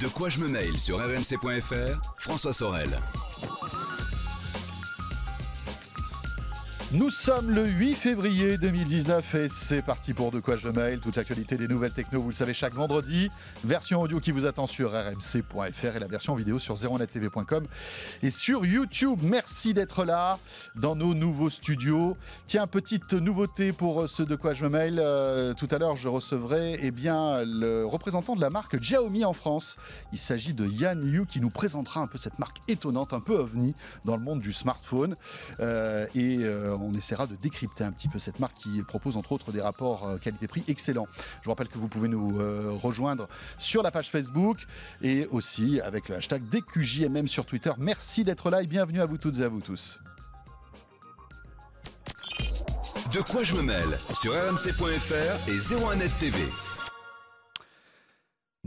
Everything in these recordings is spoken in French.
De quoi je me mail sur rmc.fr, François Sorel. Nous sommes le 8 février 2019 et c'est parti pour De quoi je mail. Toute l'actualité des nouvelles techno, vous le savez, chaque vendredi. Version audio qui vous attend sur rmc.fr et la version vidéo sur 0nettv.com et sur YouTube. Merci d'être là dans nos nouveaux studios. Tiens, petite nouveauté pour ce De quoi je mail. Euh, tout à l'heure, je recevrai eh bien, le représentant de la marque Xiaomi en France. Il s'agit de Yann Liu qui nous présentera un peu cette marque étonnante, un peu ovni dans le monde du smartphone. Euh, et euh, on essaiera de décrypter un petit peu cette marque qui propose entre autres des rapports euh, qualité-prix excellents. Je vous rappelle que vous pouvez nous euh, rejoindre sur la page Facebook et aussi avec le hashtag DQJMM sur Twitter. Merci d'être là et bienvenue à vous toutes et à vous tous. De quoi je me mêle? Sur rmc.fr et 01net TV.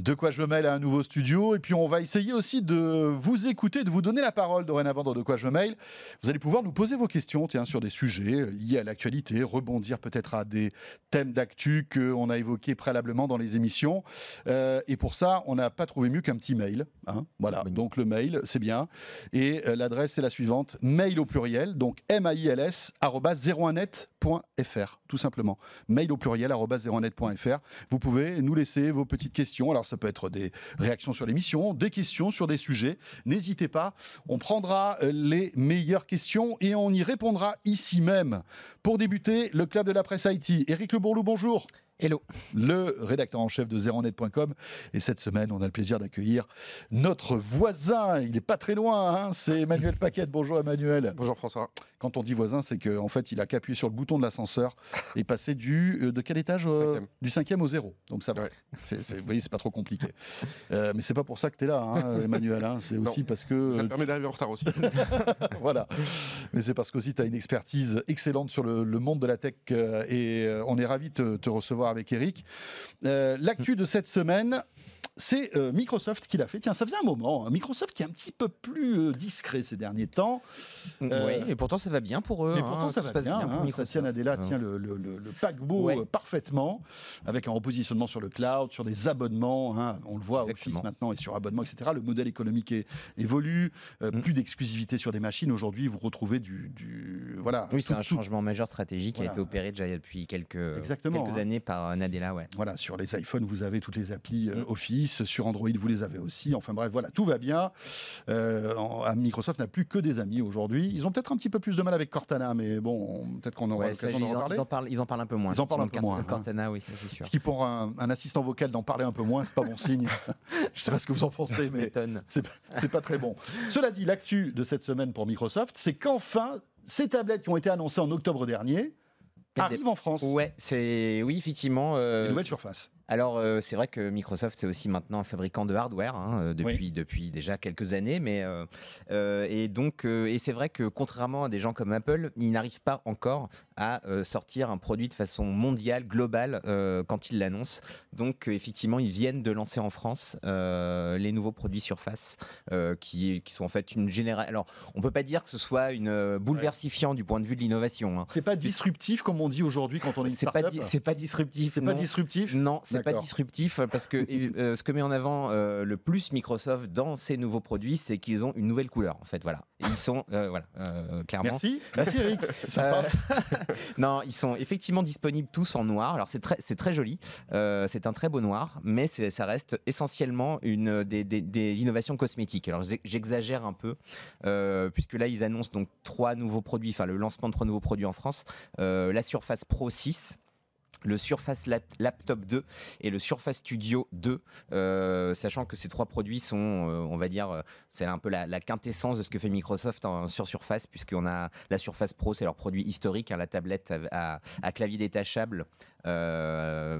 De quoi je me mêle à un nouveau studio et puis on va essayer aussi de vous écouter, de vous donner la parole dorénavant dans De quoi je me mail. Vous allez pouvoir nous poser vos questions tiens, sur des sujets liés à l'actualité, rebondir peut-être à des thèmes d'actu qu'on a évoqués préalablement dans les émissions. Euh, et pour ça, on n'a pas trouvé mieux qu'un petit mail. Hein. Voilà, donc le mail, c'est bien. Et euh, l'adresse est la suivante, mail au pluriel, donc M-A-I-L-S, 01net.fr, tout simplement. Mail au pluriel, 01net.fr. Vous pouvez nous laisser vos petites questions. Alors ça peut être des réactions sur l'émission, des questions sur des sujets. N'hésitez pas, on prendra euh, les meilleures questions et on y répondra ici même. Pour débuter, le club de la presse IT. Éric Le Bourlou, bonjour. Hello. Le rédacteur en chef de zeronet.com. Et cette semaine, on a le plaisir d'accueillir notre voisin. Il n'est pas très loin, hein, c'est Emmanuel Paquette. Bonjour Emmanuel. Bonjour François. Quand on dit voisin, c'est qu'en en fait, il a qu'appuyé sur le bouton de l'ascenseur et passé du euh, de quel étage euh, Cinquième. Du cinquième au zéro. Donc ça va. Ouais. C'est- c'est- vous voyez, c'est pas trop compliqué. Euh, mais c'est pas pour ça que tu es là, hein, Emmanuel. hein. C'est aussi parce que Ça me permet d'arriver en retard aussi. voilà. Mais c'est parce qu'aussi tu as une expertise excellente sur le, le monde de la tech euh, et euh, on est ravi de te, te recevoir avec Eric. Euh, L'actu de cette semaine c'est euh, Microsoft qui l'a fait. Tiens, ça faisait un moment. Hein, Microsoft qui est un petit peu plus euh, discret ces derniers temps. Mm, euh, oui, et pourtant ça va bien pour eux. Mais hein, pourtant ça, ça va bien. bien hein, Satya Nadella tient le, paquebot parfaitement, avec un repositionnement sur le cloud, sur des abonnements. Hein, on le voit Exactement. Office maintenant et sur abonnement, etc. Le modèle économique évolue. Mm. Plus d'exclusivité sur des machines. Aujourd'hui, vous retrouvez du, voilà. Oui, c'est un changement majeur stratégique qui a été opéré déjà depuis quelques, années par Nadella. Ouais. Voilà, sur les iPhones, vous avez toutes les applis mm. Office sur Android vous les avez aussi. Enfin bref, voilà, tout va bien. Euh, Microsoft n'a plus que des amis aujourd'hui. Ils ont peut-être un petit peu plus de mal avec Cortana, mais bon, peut-être qu'on aura ouais, l'occasion d'en. Ils en, parlent, ils en parlent un peu moins. Ils en parlent un peu moins. Hein. Cortana, oui, c'est sûr. Ce qui pour un, assistant vocal d'en parler un peu moins, c'est pas bon signe. Je ne sais pas ce que vous en pensez, mais c'est pas très bon. Cela dit, l'actu de cette semaine pour Microsoft, c'est qu'enfin, ces tablettes qui ont été annoncées en octobre dernier, arrivent en France. Ouais, c'est oui effectivement. Euh... Des nouvelles surfaces. Alors, euh, c'est vrai que Microsoft c'est aussi maintenant un fabricant de hardware hein, euh, depuis, Oui. depuis déjà quelques années, mais euh, et donc et c'est vrai que contrairement à des gens comme Apple, ils n'arrivent pas encore à euh, sortir un produit de façon mondiale, globale euh, quand ils l'annoncent. Donc euh, effectivement, ils viennent de lancer en France les nouveaux produits Surface qui, qui sont en fait une génération. Alors, on peut pas dire que ce soit une bouleversifiant du point de vue de l'innovation. hein. C'est pas disruptif comme on dit aujourd'hui quand on est une pas, startup. di- c'est pas disruptif. C'est pas disruptif. Non, c'est pas disruptif parce que euh, ce que met en avant euh, le plus Microsoft dans ses nouveaux produits, c'est qu'ils ont une nouvelle couleur en fait. Voilà, Et ils sont euh, voilà clairement. Merci, merci Eric. Non, ils sont effectivement disponibles tous en noir. Alors c'est très, très joli. Euh, c'est un très beau noir, mais ça reste essentiellement une des, innovations cosmétiques. Alors j'ex- j'exagère un peu, euh, puisque là ils annoncent donc trois nouveaux produits, enfin le lancement de trois nouveaux produits en France. Euh, la Surface Pro 6 le Surface Lap- Laptop 2 et le Surface Studio 2, euh, sachant que ces trois produits sont, euh, on va dire, euh, c'est un peu la, quintessence de ce que fait Microsoft sur Surface, puisqu'on a la Surface Pro, c'est leur produit historique, hein, la tablette à, clavier détachable, qui a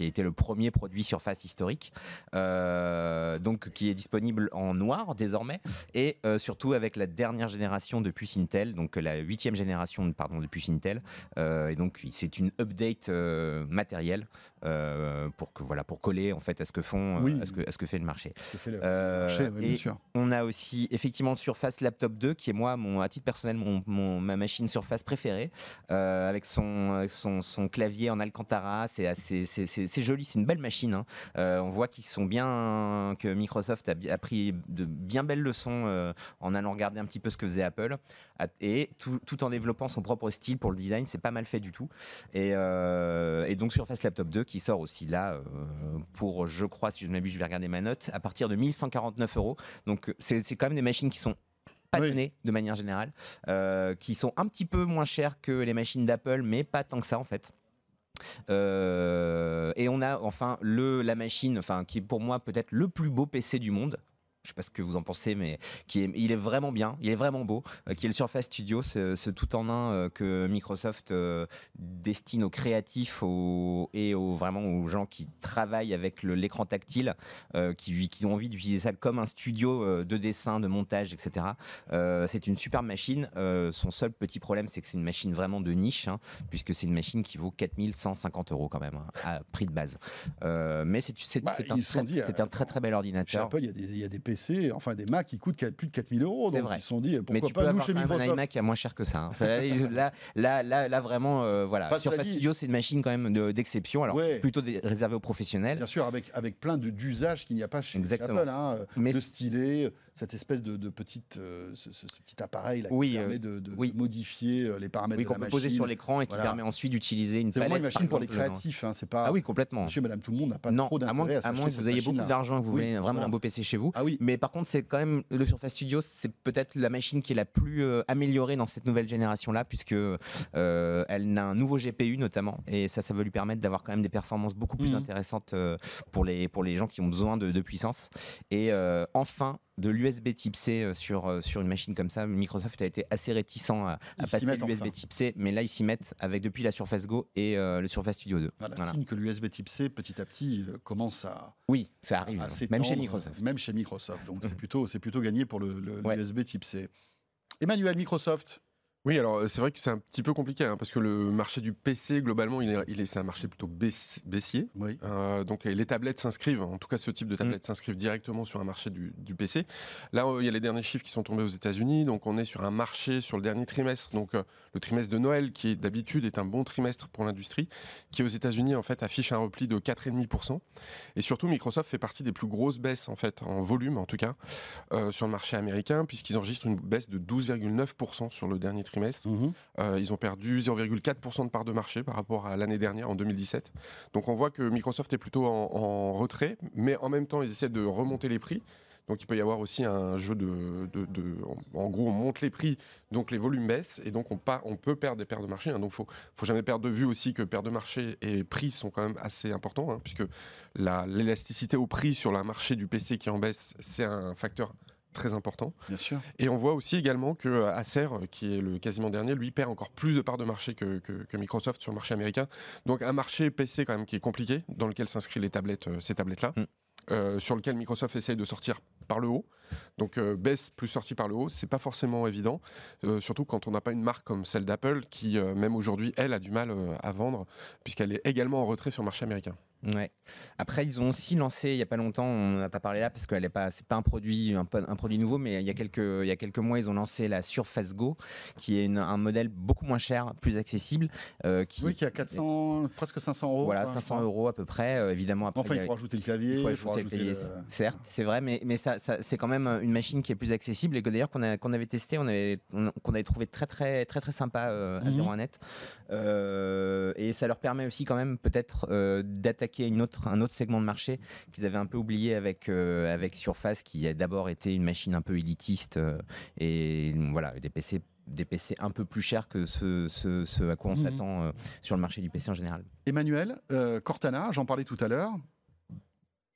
été le premier produit Surface historique, donc qui est disponible en noir désormais, et surtout avec la dernière génération de puces Intel, donc la huitième génération de puces Intel, et donc c'est une update euh, matériel euh, pour que voilà pour coller en fait à ce que font euh, Oui. à, ce que, à ce que fait le marché. Ça fait le Euh, marché, oui, bien et sûr. On a aussi effectivement Surface Laptop 2 qui est moi mon à titre personnel mon, mon- ma machine Surface préférée avec son, avec son son clavier en Alcantara c'est assez c'est- joli c'est une belle machine hein. On voit qu'ils sont bien que Microsoft a, pris de bien belles leçons en allant regarder un petit peu ce que faisait Apple et tout, tout en développant son propre style pour le design c'est pas mal fait du tout et, et donc Surface Laptop 2 qui sort aussi là euh, pour je crois si je ne m'abuse je vais regarder ma note à partir de 1149 euros donc c'est c'est quand même des machines qui sont pas Oui. données de manière générale euh, qui sont un petit peu moins chères que les machines d'Apple mais pas tant que ça en fait euh, et on a enfin le, la machine, enfin qui est pour moi peut-être le plus beau PC du monde. Je sais pas ce que vous en pensez, mais qui est, il est vraiment bien, il est vraiment beau. euh, qui est le Surface Studio, ce, ce tout en un euh, que Microsoft euh, destine aux créatifs aux, et aux vraiment aux gens qui travaillent avec l'écran tactile, qui, qui ont envie d'utiliser ça comme un studio de dessin, de montage, etc. C'est une superbe machine. Son seul petit problème, c'est que c'est une machine vraiment de niche, hein, puisque c'est une machine qui vaut 4150 euros quand même, hein, à prix de base. Mais c'est Bah, un, très- dit, c'est un très très bel Chez ordinateur. Apple, il y, a des, il y a des PC, enfin des Mac qui coûtent plus de 4000 euros. C'est Donc vrai. ils se sont dit, Mais pourquoi tu pas peux nous avoir chez un iMac à moins cher que ça. hein. Enfin, là, là, là, là, vraiment, euh, voilà. Enfin, Surface Studio, c'est une machine quand même de- d'exception. Alors, Ouais. plutôt réservée aux professionnels. Bien sûr, avec, avec plein d'usages qu'il n'y a pas chez, Exactement. Apple. Hein, Mais de stylet, cette espèce de, de petite, euh, ce, ce- ce petit appareil là, Oui, qui euh, permet de, de oui. modifier euh, les paramètres oui, de qu'on la peut machine. poser sur l'écran et qui Voilà. permet ensuite d'utiliser une C'est vraiment une palette, machine pour les créatifs. Hein, c'est pas Ah oui, complètement. monsieur, madame, tout le monde n'a pas non, trop d'intérêt à, à moins que vous ayez beaucoup d'argent et que vous voulez vraiment un beau PC chez vous. Ah oui, Mais par contre, c'est quand même le Surface Studio, c'est peut-être la machine qui est la plus euh, améliorée dans cette nouvelle génération-là, puisque euh, elle a un nouveau GPU notamment, et ça, ça va lui permettre d'avoir quand même des performances beaucoup plus Mhm. intéressantes euh, pour les pour les gens qui ont besoin de, de puissance. Et enfin, de l'USB Type C euh, sur euh, sur une machine comme ça, Microsoft a été assez réticent à, à passer l'USB enfin. Type C, mais là ils s'y mettent avec depuis la Surface Go et euh, le Surface Studio 2. voilà, Voilà. signe que l'USB Type C, petit à petit, commence à, Oui, ça arrive, à hein, même chez Microsoft. Même chez Microsoft. Donc c'est plutôt, plutôt gagné pour le, le- Ouais. l'USB Type C. Emmanuel, Microsoft. Oui, alors euh, c'est vrai que c'est un petit peu compliqué hein, parce que le marché du PC globalement, il est, il est- c'est un marché plutôt baiss- baissier. Oui. Euh, donc les tablettes s'inscrivent, en tout cas ce type de tablettes s'inscrivent directement sur un marché du, du PC. Là, euh, il y a les derniers chiffres qui sont tombés aux États-Unis, donc on est sur un marché sur le dernier trimestre, donc euh, le trimestre de Noël qui est d'habitude est un bon trimestre pour l'industrie, qui aux États-Unis en fait affiche un repli de 4,5%. Et surtout, Microsoft fait partie des plus grosses baisses en fait en volume en tout cas euh, sur le marché américain, puisqu'ils enregistrent une baisse de 12,9% sur le dernier trimestre. Mhm. Euh, ils ont perdu 0,4% de part de marché par rapport à l'année dernière, en 2017. Donc on voit que Microsoft est plutôt en, en retrait, mais en même temps, ils essaient de remonter les prix. Donc il peut y avoir aussi un jeu de... de- de- en, gros, on monte les prix, donc les volumes baissent, et donc on, pa- on peut perdre des pertes de marché. hein. donc il faut, faut jamais perdre de vue aussi que perte de marché et prix sont quand même assez importants, hein, puisque la- l'élasticité au prix sur le marché du PC qui en baisse, c'est un facteur très important. Bien sûr. Et on voit aussi également que euh, Acer, euh, qui est le quasiment dernier, lui perd encore plus de parts de marché que, que- que Microsoft sur le marché américain. Donc un marché PC quand même qui est compliqué, dans lequel s'inscrivent les tablettes, euh, ces tablettes-là, Mm. euh, sur lequel Microsoft essaye de sortir par le haut. Donc euh, baisse plus sortie par le haut, c'est pas forcément évident, euh, surtout quand on n'a pas une marque comme celle d'Apple qui, même aujourd'hui, elle a du mal à vendre, puisqu'elle est également en retrait sur le marché américain. Ouais. Après, ils ont aussi lancé il y a pas longtemps, on n'a pas parlé là parce qu'elle est pas, c'est pas un produit, un, po- un produit nouveau, mais il y a quelques, il y a quelques mois, ils ont lancé la Surface Go, qui est une- un modèle beaucoup moins cher, plus accessible, euh, qui, Oui, qui a 400, presque 500 euros. voilà, quoi, je 500 crois. euros à peu près. euh, évidemment, après, Enfin, il faut rajouter le clavier. il faut il faut ajouter le rajouter clavier, le- certes, c'est vrai, mais, mais ça, ça- c'est quand même une machine qui est plus accessible et que d'ailleurs qu'on a- qu'on avait testé, on avait, on- qu'on avait trouvé très très très très sympa euh, à Mhm. 01net. Euh, et ça leur permet aussi quand même peut-être euh, d'attaquer une autre, un autre segment de marché qu'ils avaient un peu oublié avec, euh, avec Surface, qui a d'abord été une machine un peu élitiste euh, et voilà, des PC des PC un peu plus chers que ce, ce- ce à quoi on Mhm. s'attend euh, sur le marché du PC en général. Emmanuel, euh, Cortana, j'en parlais tout à l'heure.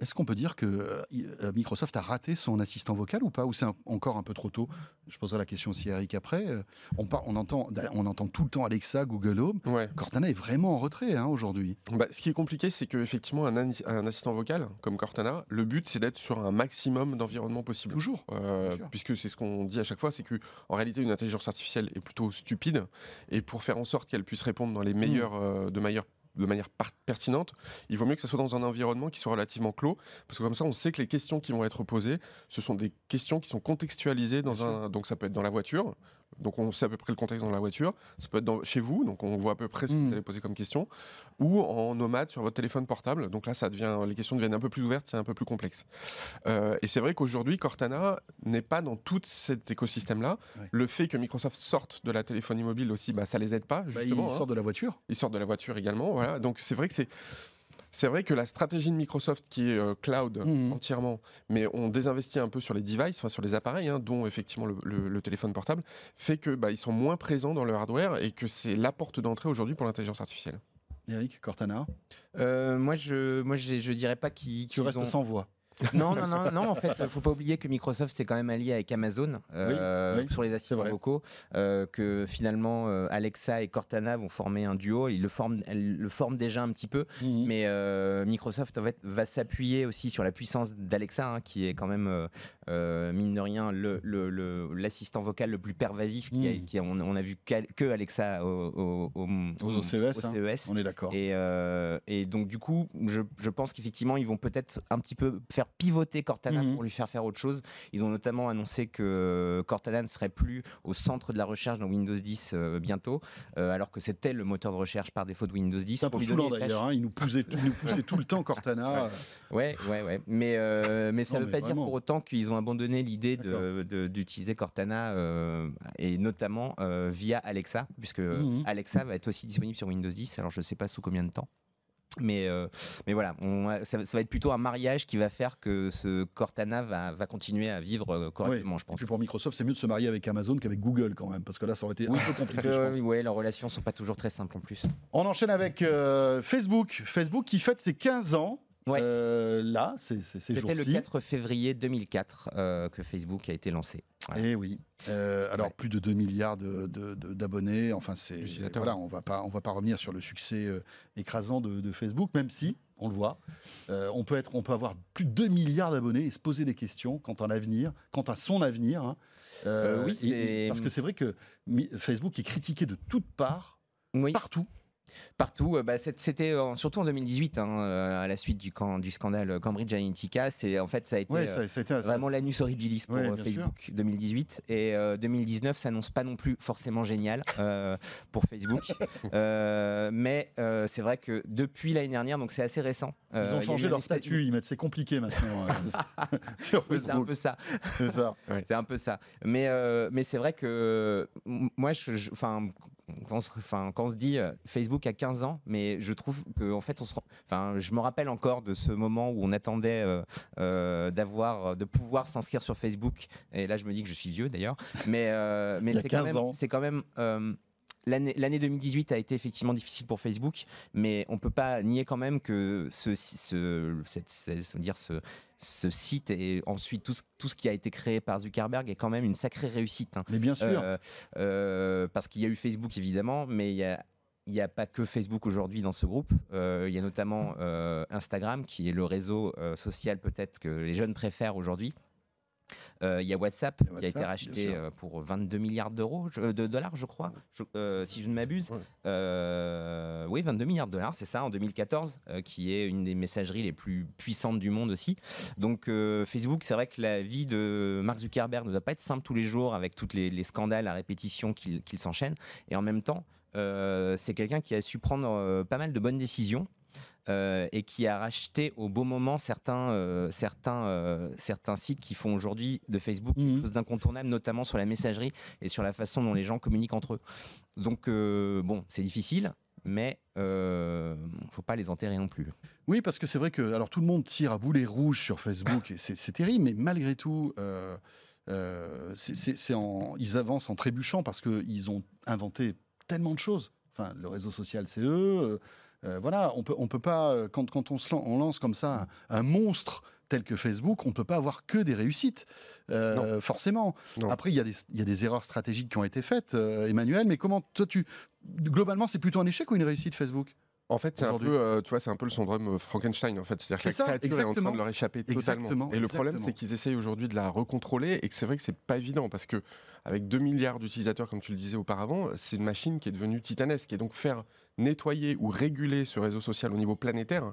Est-ce qu'on peut dire que euh, euh, Microsoft a raté son assistant vocal ou pas? Ou c'est encore un peu trop tôt? Je poserai la question aussi à Eric après. Euh, On, par- on, entend, on entend tout le temps Alexa, Google Home. Ouais. Cortana est vraiment en retrait hein, aujourd'hui. Bah, ce qui est compliqué, c'est qu'effectivement, un, assistant vocal comme Cortana, le but, c'est d'être sur un maximum d'environnement possible. Toujours. Euh, puisque c'est ce qu'on dit à chaque fois, c'est que en réalité une intelligence artificielle est plutôt stupide et pour faire en sorte qu'elle puisse répondre dans les Mm. meilleurs, de meilleure de manière pertinente, il vaut mieux que ça soit dans un environnement qui soit relativement clos, parce que comme ça, on sait que les questions qui vont être posées, ce sont des questions qui sont contextualisées dans Bien sûr. un. Donc ça peut être dans la voiture, donc on sait à peu près le contexte dans la voiture. Ça peut être dans- chez vous, donc on voit à peu près ce que Mm. vous allez poser comme question, ou en nomade sur votre téléphone portable. Donc là, ça devient, les questions deviennent un peu plus ouvertes, c'est un peu plus complexe. Euh, et c'est vrai qu'aujourd'hui, Cortana n'est pas dans tout cet écosystème-là. Le fait que Microsoft sorte de la téléphonie mobile aussi, bah, ça les aide pas. Bah, Justement, hein. sort de la voiture. Ils sortent de la voiture également. Voilà. Donc c'est vrai que c'est. C'est vrai que la stratégie de Microsoft qui est euh, cloud Mhm. entièrement, mais on désinvestit un peu sur les devices, enfin sur les appareils, hein, dont effectivement le, le- le téléphone portable, fait que bah, ils sont moins présents dans le hardware et que c'est la porte d'entrée aujourd'hui pour l'intelligence artificielle. Eric, Cortana, Euh, moi, je, moi, je, je dirais pas qu'ils. tu qu'ils restes ont- sans voix. Non, non, non, non. En fait, faut pas oublier que Microsoft s'est quand même allié avec Amazon euh, oui, sur les assistants vocaux. euh, que finalement euh, Alexa et Cortana vont former un duo. Ils le forment, elles le forment déjà un petit peu. Mhm. Mais Microsoft en fait, va s'appuyer aussi sur la puissance d'Alexa, hein, qui est quand même, euh, mine de rien, le- le- le- l'assistant vocal le plus pervasif. Qui a- Mm. qui a- on, on a vu que Alexa au, au, au- Aux au CES, hein. CES. On est d'accord. Et, euh, et donc du coup, je, je pense qu'effectivement, ils vont peut-être un petit peu faire pivoter Cortana Mhm. pour lui faire faire autre chose. Ils ont notamment annoncé que Cortana ne serait plus au centre de la recherche dans Windows 10 euh, bientôt, alors que c'était le moteur de recherche par défaut de Windows 10. C'est un pour d'ailleurs. hein. Il nous poussait, il nous poussait tout le temps Cortana. Ouais, ouais, ouais. Mais, mais ça ne veut pas vraiment. dire pour autant qu'ils ont abandonné l'idée d'utiliser Cortana euh, et notamment euh, via Alexa, puisque Mhm. Alexa va être aussi disponible sur Windows 10. Alors je ne sais pas sous combien de temps. Mais, euh, mais voilà, on, ça, ça va être plutôt un mariage qui va faire que ce Cortana va, va continuer à vivre correctement, je Et pense. puis pour Microsoft, c'est mieux de se marier avec Amazon qu'avec Google quand même, parce que là, ça aurait été un peu compliqué. je pense. ouais, leurs relations sont pas toujours très simples en plus. On enchaîne avec euh, Facebook. Facebook qui fête ses 15 ans. Ouais. euh, là, c'est c'est ces C'était le jours-ci. 4 février 2004 euh, que Facebook a été lancé. Voilà. Eh oui. Euh, alors Ouais. plus de 2 milliards de- de- de- d'abonnés. Enfin, c'est voilà, on va pas on va pas revenir sur le succès euh, écrasant de, de Facebook, même si on le voit, euh, on peut être on peut avoir plus de 2 milliards d'abonnés et se poser des questions quant à l'avenir, quant à son avenir. hein. Euh, oui, et- et- parce que c'est vrai que Facebook est critiqué de toutes parts, Oui. partout. Partout, euh, bah, c'était surtout en 2018, hein, euh, à la suite du, can- du scandale Cambridge Analytica. C'est en fait ça a été Ouais, euh, ça, ça a été un- vraiment ça- l'anus horribilis pour Ouais, Facebook 2018 et euh, 2019 s'annonce pas non plus forcément génial euh, pour Facebook. Euh, mais c'est vrai que depuis l'année dernière, donc c'est assez récent. Ils ont changé leur espèce- statut, ils mettent c'est compliqué maintenant C'est un peu ça. C'est ça. C'est un peu ça. Mais, mais c'est vrai que moi, je, je- enfin, quand, on se, enfin, quand on se dit euh, Facebook a 15 ans, mais je trouve que en fait, on se, enfin, je me rappelle encore de ce moment où on attendait euh, euh, d'avoir, de pouvoir s'inscrire sur Facebook. Et là, je me dis que je suis vieux d'ailleurs. Mais, mais c'est quand 15 même, c'est quand même. L'année l'année 2018 a été effectivement difficile pour Facebook, mais on peut pas nier quand même que ce, ce, cette- ce- ce- dire ce, ce site et ensuite tout ce, tout ce qui a été créé par Zuckerberg est quand même une sacrée réussite. hein. Mais bien sûr. Euh, euh, parce qu'il y a eu Facebook évidemment, mais il y a il n'y a pas que Facebook aujourd'hui dans ce groupe. Euh, il y a notamment euh, Instagram, qui est le réseau euh, social peut-être que les jeunes préfèrent aujourd'hui. Euh, il y a WhatsApp, qui a été racheté euh, pour 22 milliards d'euros, euh, de dollars, je crois, je- si je ne m'abuse. Ouais. Oui, 22 milliards de dollars, c'est ça, en 2014, euh, qui est une des messageries les plus puissantes du monde aussi. Donc Facebook, c'est vrai que la vie de Mark Zuckerberg ne doit pas être simple tous les jours avec tous les, les scandales à répétition qu'il qu'il s'enchaîne. Et en même temps, euh, c'est quelqu'un qui a su prendre euh, pas mal de bonnes décisions. Euh, et qui a racheté au bon moment certains, euh, certains, euh, certains sites qui font aujourd'hui de Facebook Mhm. quelque chose d'incontournable, notamment sur la messagerie et sur la façon dont les gens communiquent entre eux. Donc, bon, c'est difficile, mais il ne faut pas les enterrer non plus. Oui, parce que c'est vrai que alors tout le monde tire à boulet rouge sur Facebook, et c'est terrible, mais malgré tout, euh, euh, en- ils avancent en trébuchant parce qu'ils ont inventé tellement de choses. Enfin, le réseau social, c'est eux. Euh, voilà, on peut, on peut pas, euh, quand, quand on, se lan- on lance comme ça un, un monstre tel que Facebook, on ne peut pas avoir que des réussites, euh, forcément. Non. Après, il y, a des, il y a des erreurs stratégiques qui ont été faites, euh, Emmanuel, mais comment, toi, tu. Globalement, c'est plutôt un échec ou une réussite Facebook En fait, c'est un peu, euh, tu vois, c'est un peu le syndrome Frankenstein. En fait, c'est-à-dire que la ça, créature est en train de leur échapper totalement. Exactement, Et le problème, c'est qu'ils essayent aujourd'hui de la recontrôler et que c'est vrai que c'est pas évident parce que avec 2 milliards d'utilisateurs, comme tu le disais auparavant, c'est une machine qui est devenue titanesque. Et donc faire nettoyer ou réguler ce réseau social au niveau planétaire.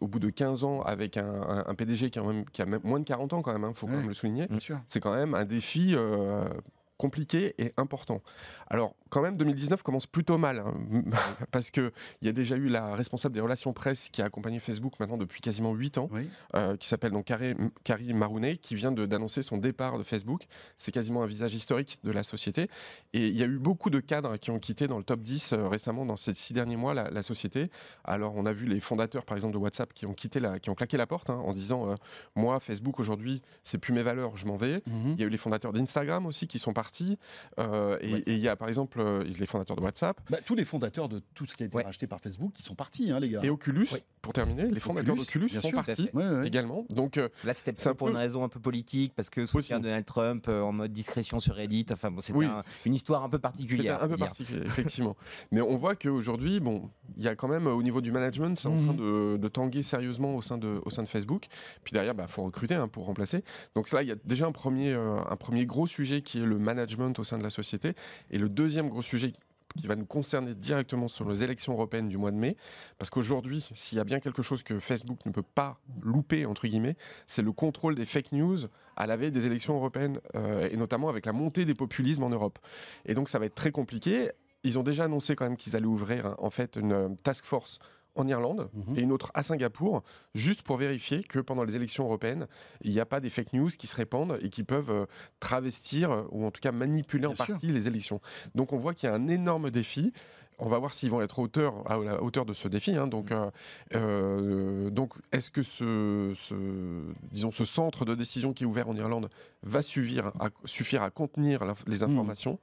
Au bout de 15 ans, avec un, un- un PDG qui a, même, qui a même moins de 40 ans quand même, il faut quand même le souligner, c'est quand même un défi euh, compliqué et important. Alors, quand même, 2019 commence plutôt mal, hein, parce qu'il y a déjà eu la responsable des relations presse qui a accompagné Facebook maintenant depuis quasiment 8 ans, Oui. euh, qui s'appelle donc Carrie, Carrie Marounet, qui vient d'annoncer son départ de Facebook. C'est quasiment un visage historique de la société. Et il y a eu beaucoup de cadres qui ont quitté dans le top 10 euh, récemment, dans ces six derniers mois, la, la société. Alors, on a vu les fondateurs, par exemple, de WhatsApp qui ont, quitté la, qui ont claqué la porte hein, en disant euh, Moi, Facebook aujourd'hui, c'est plus mes valeurs, je m'en vais. Mhm. Il y a eu les fondateurs d'Instagram aussi qui sont partis. Euh, et, il y a par exemple euh, les fondateurs de WhatsApp. Bah, tous les fondateurs de tout ce qui a été Ouais. racheté par Facebook, qui sont partis, hein, les gars. Et Oculus, pour terminer, les fondateurs Oculus, d'Oculus sont sûr, partis fait. Ouais, ouais. également. Donc, euh, Là, c'était pour peu- une raison un peu politique, parce que soutien de Donald Trump euh, en mode discrétion sur Reddit. Enfin, bon, c'était Oui. un- une histoire un peu particulière. un peu particulier, effectivement. Mais on voit qu'aujourd'hui, bon, il y a quand même au niveau du management, c'est en Mhm. train de, de tanguer sérieusement au sein de, au sein de Facebook. Puis derrière, il bah, faut recruter hein, pour remplacer. Donc là, il y a déjà un premier, euh, un premier gros sujet qui est le management au sein de la société. Et le deuxième gros sujet qui va nous concerner directement sur les élections européennes du mois de mai. Parce qu'aujourd'hui, s'il y a bien quelque chose que Facebook ne peut pas louper, entre guillemets, c'est le contrôle des fake news à la veille des élections européennes, euh, et notamment avec la montée des populismes en Europe. Et donc ça va être très compliqué. Ils ont déjà annoncé quand même qu'ils allaient ouvrir hein, en fait une euh, task force en Irlande Mhm. et une autre à Singapour, juste pour vérifier que pendant les élections européennes, il n'y a pas des fake news qui se répandent et qui peuvent euh, travestir euh, ou en tout cas manipuler en sûr. partie les élections. Donc on voit qu'il y a un énorme défi. On va voir s'ils vont être hauteur, à la hauteur de ce défi. hein. Donc, euh, euh, donc est-ce que ce, ce- disons, ce centre de décision qui est ouvert en Irlande va suffire à, suffire à contenir les informations?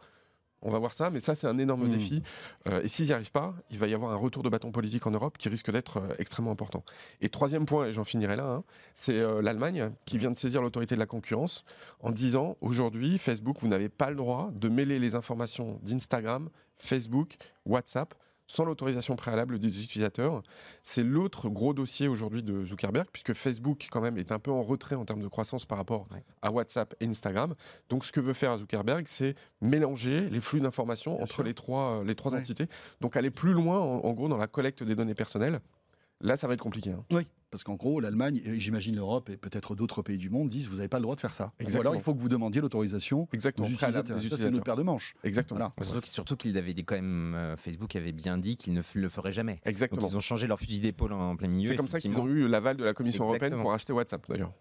On va voir ça, mais ça c'est un énorme Mm. défi. Euh, et s'ils n'y arrivent pas, il va y avoir un retour de bâton politique en Europe qui risque d'être euh, extrêmement important. Et troisième point, et j'en finirai là, hein, c'est euh, l'Allemagne qui vient de saisir l'autorité de la concurrence en disant aujourd'hui, Facebook, vous n'avez pas le droit de mêler les informations d'Instagram, Facebook, WhatsApp sans l'autorisation préalable des utilisateurs. C'est l'autre gros dossier aujourd'hui de Zuckerberg, puisque Facebook, quand même, est un peu en retrait en termes de croissance par rapport Ouais. à WhatsApp et Instagram. Donc, ce que veut faire Zuckerberg, c'est mélanger les flux d'informations entre sûr. les trois, euh, les trois Ouais. entités. Donc, aller plus loin, en, en gros, dans la collecte des données personnelles. Là, ça va être compliqué. hein. Oui, parce qu'en gros, l'Allemagne, et j'imagine l'Europe et peut-être d'autres pays du monde disent vous n'avez pas le droit de faire ça. Ou Exactement. alors il faut que vous demandiez l'autorisation aux Exactement. préalable utilisateurs. des Ça, c'est notre paire de manches. Exactement. Voilà. Surtout, qu'- surtout qu'il avait dit quand même, euh, Facebook avait bien dit qu'il ne f- le ferait jamais. Donc Exactement. ils ont changé leur fusil d'épaule en plein milieu. C'est comme ça qu'ils ont eu l'aval de la Commission européenne pour acheter WhatsApp, d'ailleurs.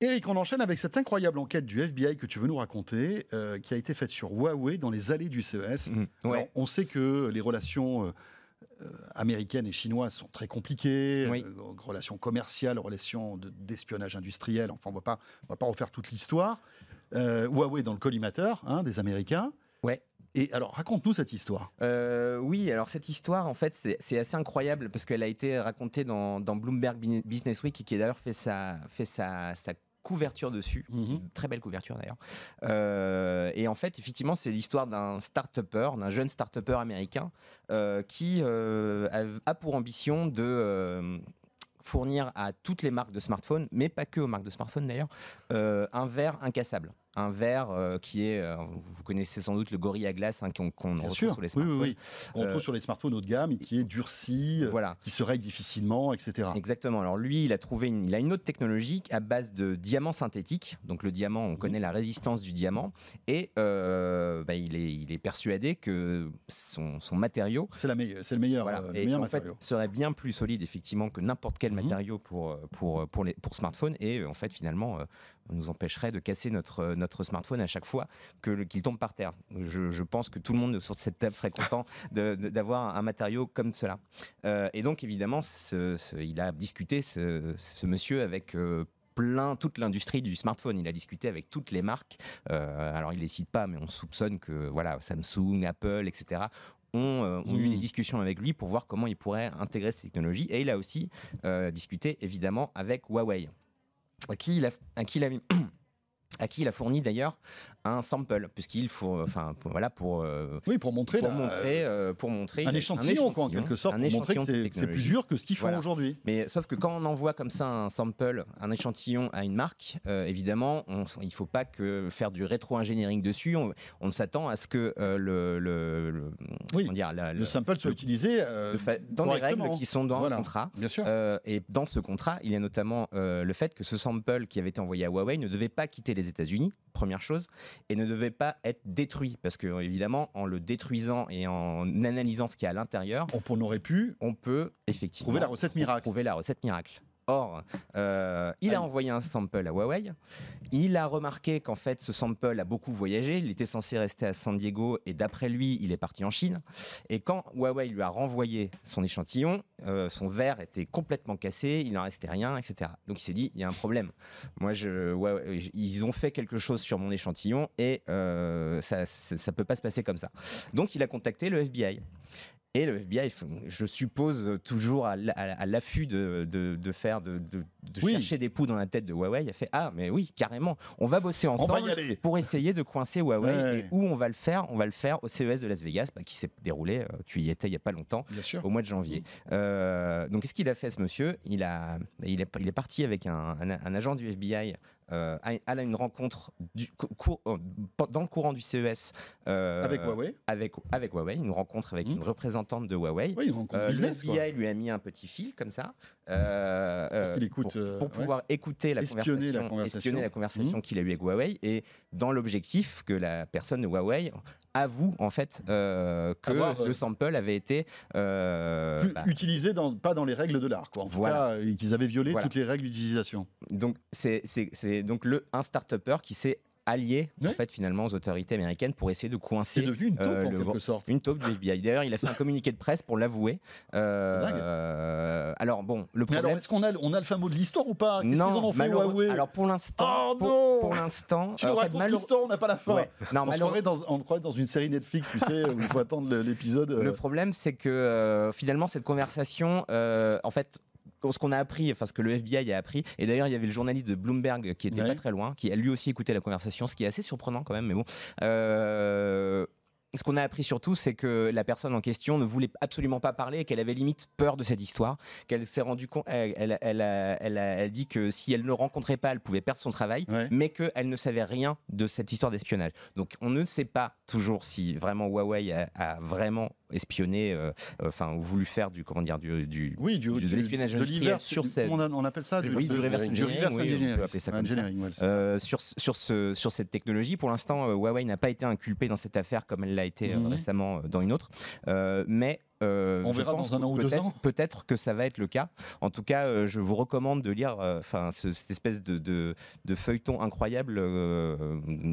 Eric, on enchaîne avec cette incroyable enquête du FBI que tu veux nous raconter, euh, qui a été faite sur Huawei dans les allées du CES. Mhm. Alors, Ouais. on sait que les relations euh, américaines et chinoises sont très compliquées, Oui. euh, relations commerciales, relations de- d'espionnage industriel. Enfin, on ne va pas, refaire toute l'histoire. Euh, Huawei dans le collimateur hein, des Américains. Ouais. Et alors, raconte-nous cette histoire. Euh, oui, alors cette histoire, en fait, c'est assez incroyable parce qu'elle a été racontée dans, dans Bloomberg Business Week qui a d'ailleurs fait sa, fait sa, sa couverture dessus. Mhm. Très belle couverture d'ailleurs. Euh, et en fait, effectivement, c'est l'histoire d'un start-upper, d'un jeune start-upper américain euh, qui euh, a, pour ambition de. fournir à toutes les marques de smartphones, mais pas que aux marques de smartphones d'ailleurs, un verre incassable. Un verre euh, qui est, euh, vous connaissez sans doute le gorille à glace hein, qu'on retrouve sûr, sur les oui, smartphones. oui, oui. On Euh, retrouve sur les smartphones haut de gamme, qui est durci, euh, Voilà. qui se règle difficilement, etc. Exactement. Alors lui, il a trouvé une, il a une autre technologie à base de diamants synthétiques. Donc le diamant, on connaît la résistance du diamant, et euh, bah, il, est, il est persuadé que son, son matériau, C'est la meilleure- c'est le meilleur, voilà, euh, le et meilleur en fait, matériau. serait bien plus solide effectivement que n'importe quel Mhm. matériau pour euh, pour pour les pour smartphone, et euh, en fait finalement euh, nous empêcherait de casser notre euh, notre smartphone à chaque fois qu'il tombe par terre. Je, je pense que tout le monde sur cette table serait content d'avoir un matériau comme cela. Euh, et donc évidemment, ce- ce- il a discuté ce, ce monsieur avec euh, plein toute l'industrie du smartphone. Il a discuté avec toutes les marques. Euh, alors il les cite pas, mais on soupçonne que voilà Samsung, Apple, etc. ont, euh, ont eu Mhm. des discussions avec lui pour voir comment il pourrait intégrer ces technologies. Et il a aussi euh, discuté évidemment avec Huawei, à qui il a, fourni d'ailleurs un sample, puisqu'il faut, enfin pour- voilà pour euh, Oui, pour montrer, pour la- montrer, euh, pour montrer un échantillon, quoi, en quelque sorte, un pour montrer que c'est plus dur que ce qu'ils font Voilà. aujourd'hui. Mais sauf que quand on envoie comme ça un sample, un échantillon à une marque, euh, évidemment, on- il ne faut pas que faire du rétro-engineering dessus. On, on s'attend à ce que euh, le, le- le- Oui, comment dire, la- Le le- sample soit utilisé euh, dans les règles qui sont dans Voilà. le contrat. Bien sûr. Euh, et dans ce contrat, il y a notamment euh, le fait que ce sample qui avait été envoyé à Huawei ne devait pas quitter les États-Unis, première chose, et ne devait pas être détruit, parce que évidemment, en le détruisant et en analysant ce qu'il y a à l'intérieur, On, on aurait pu on peut effectivement trouver la recette miracle. trouver la recette miracle. Or, euh, il a envoyé un sample à Huawei. Il a remarqué qu'en fait, ce sample a beaucoup voyagé. Il était censé rester à San Diego et d'après lui, il est parti en Chine. Et quand Huawei lui a renvoyé son échantillon, euh, son verre était complètement cassé, il n'en restait rien, etc. Donc il s'est dit, il y a un problème. Moi, je, Huawei- ils ont fait quelque chose sur mon échantillon et euh, ça ne peut pas se passer comme ça. Donc il a contacté le FBI. Et le FBI, je suppose toujours à, l'affût de, de- de faire, de, de- de Oui. chercher des poux dans la tête de Huawei, a fait ah mais oui carrément, on va bosser va ensemble pour essayer de coincer Huawei. Ouais. Et où on va le faire On va le faire au CES de Las Vegas, bah, qui s'est déroulé. euh, tu y étais il y a pas longtemps au mois de janvier. Euh, donc, qu'est-ce qu'il a fait, ce monsieur? Il, a, il, est, il est parti avec un, un- un agent du FBI euh, à, à une rencontre du, cou- cour- euh, dans le courant du CES euh, Avec Huawei. avec, avec Huawei, une rencontre avec Mhm. une représentante de Huawei. Oui, donc Euh, business, le. FBI lui a mis un petit fil comme ça euh, écoute, pour, euh, ouais. pouvoir écouter la Espionner la conversation, espionner la conversation Mhm. qu'il a eue avec Huawei et dans l'objectif que la personne de Huawei avoue en fait que Avoir, le sample avait été bah, utilisé dans, pas dans les règles de l'art, quoi. En tout Voilà. cas, euh, qu'ils avaient violé Voilà. toutes les règles d'utilisation. donc c'est c'est- donc le un start-upper qui s'est allié en fait finalement aux autorités américaines pour essayer de C'est coincer devenu une taupe, euh, en le quelque sorte. Une taupe du FBI. D'ailleurs, il a fait un communiqué de presse pour l'avouer. Euh, euh, alors bon, le Mais problème. alors, est-ce qu'on a, on a le mot de l'histoire ou pas? Qu'est-ce qu'ils en ont fait Huawei Alors pour l'instant, Oh pour, non pour l'instant, Tu euh, nous racontes l'histoire, on n'a pas la fin. Ouais. Non, On se croirait dans, on croirait dans une série Netflix, tu sais, où il faut attendre l'épisode. euh, Le problème, c'est que euh, finalement, cette conversation, euh, en fait, ce qu'on a appris, enfin ce que le FBI a appris, et d'ailleurs il y avait le journaliste de Bloomberg qui était Ouais. pas très loin, qui a lui aussi écouté la conversation, ce qui est assez surprenant quand même, mais bon. Euh, ce qu'on a appris surtout, c'est que la personne en question ne voulait absolument pas parler et qu'elle avait limite peur de cette histoire, qu'elle s'est rendue compte, elle, elle, elle a, elle a- elle dit que si elle ne rencontrait pas, elle pouvait perdre son travail, Ouais. mais qu'elle ne savait rien de cette histoire d'espionnage. Donc on ne sait pas toujours si vraiment Huawei a, a vraiment espionné, euh, euh, enfin ou voulu faire du comment dire du, du- Oui, du, de du- l'espionnage de industriel l'hiver sur cette- On, a- on appelle ça du, Oui, du reverse du engineering, euh, sur, sur, ce, sur cette technologie. Pour l'instant, euh, Huawei n'a pas été inculpé dans cette affaire comme elle l'a été euh, Mhm. récemment dans une autre. Euh, mais On je verra pense dans un an ou deux ans. Peut-être que ça va être le cas. En tout cas, euh, je vous recommande de lire euh, enfin ce- cette espèce de, de, de feuilleton incroyable. euh,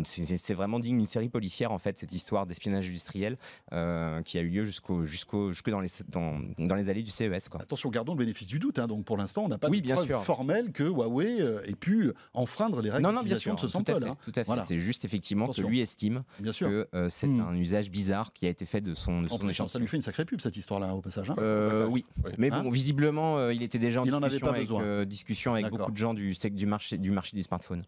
c'est- vraiment digne d'une série policière, en fait, cette histoire d'espionnage industriel euh, qui a eu lieu jusqu'au, jusqu'au, jusque dans, les, dans, dans les allées du CES. Quoi. Attention, gardons le bénéfice du doute. hein. Donc pour l'instant, on n'a pas Oui, de bien preuve sûr. formelle que Huawei euh, ait pu enfreindre les règles Non, non, bien sûr, de ce sample. hein. tout à fait. Voilà. C'est juste effectivement Attention. que lui estime Bien sûr. que euh, c'est Hmm. un usage bizarre qui a été fait de son, de En ça lui fait une sacrée pub cette histoire-là au passage. hein. Euh, Au passage, oui, oui. mais Hein bon, visiblement, euh, il était déjà en Il en avait discussion, pas avec, besoin. euh, discussion avec beaucoup de gens du, du, marché, du marché du smartphone.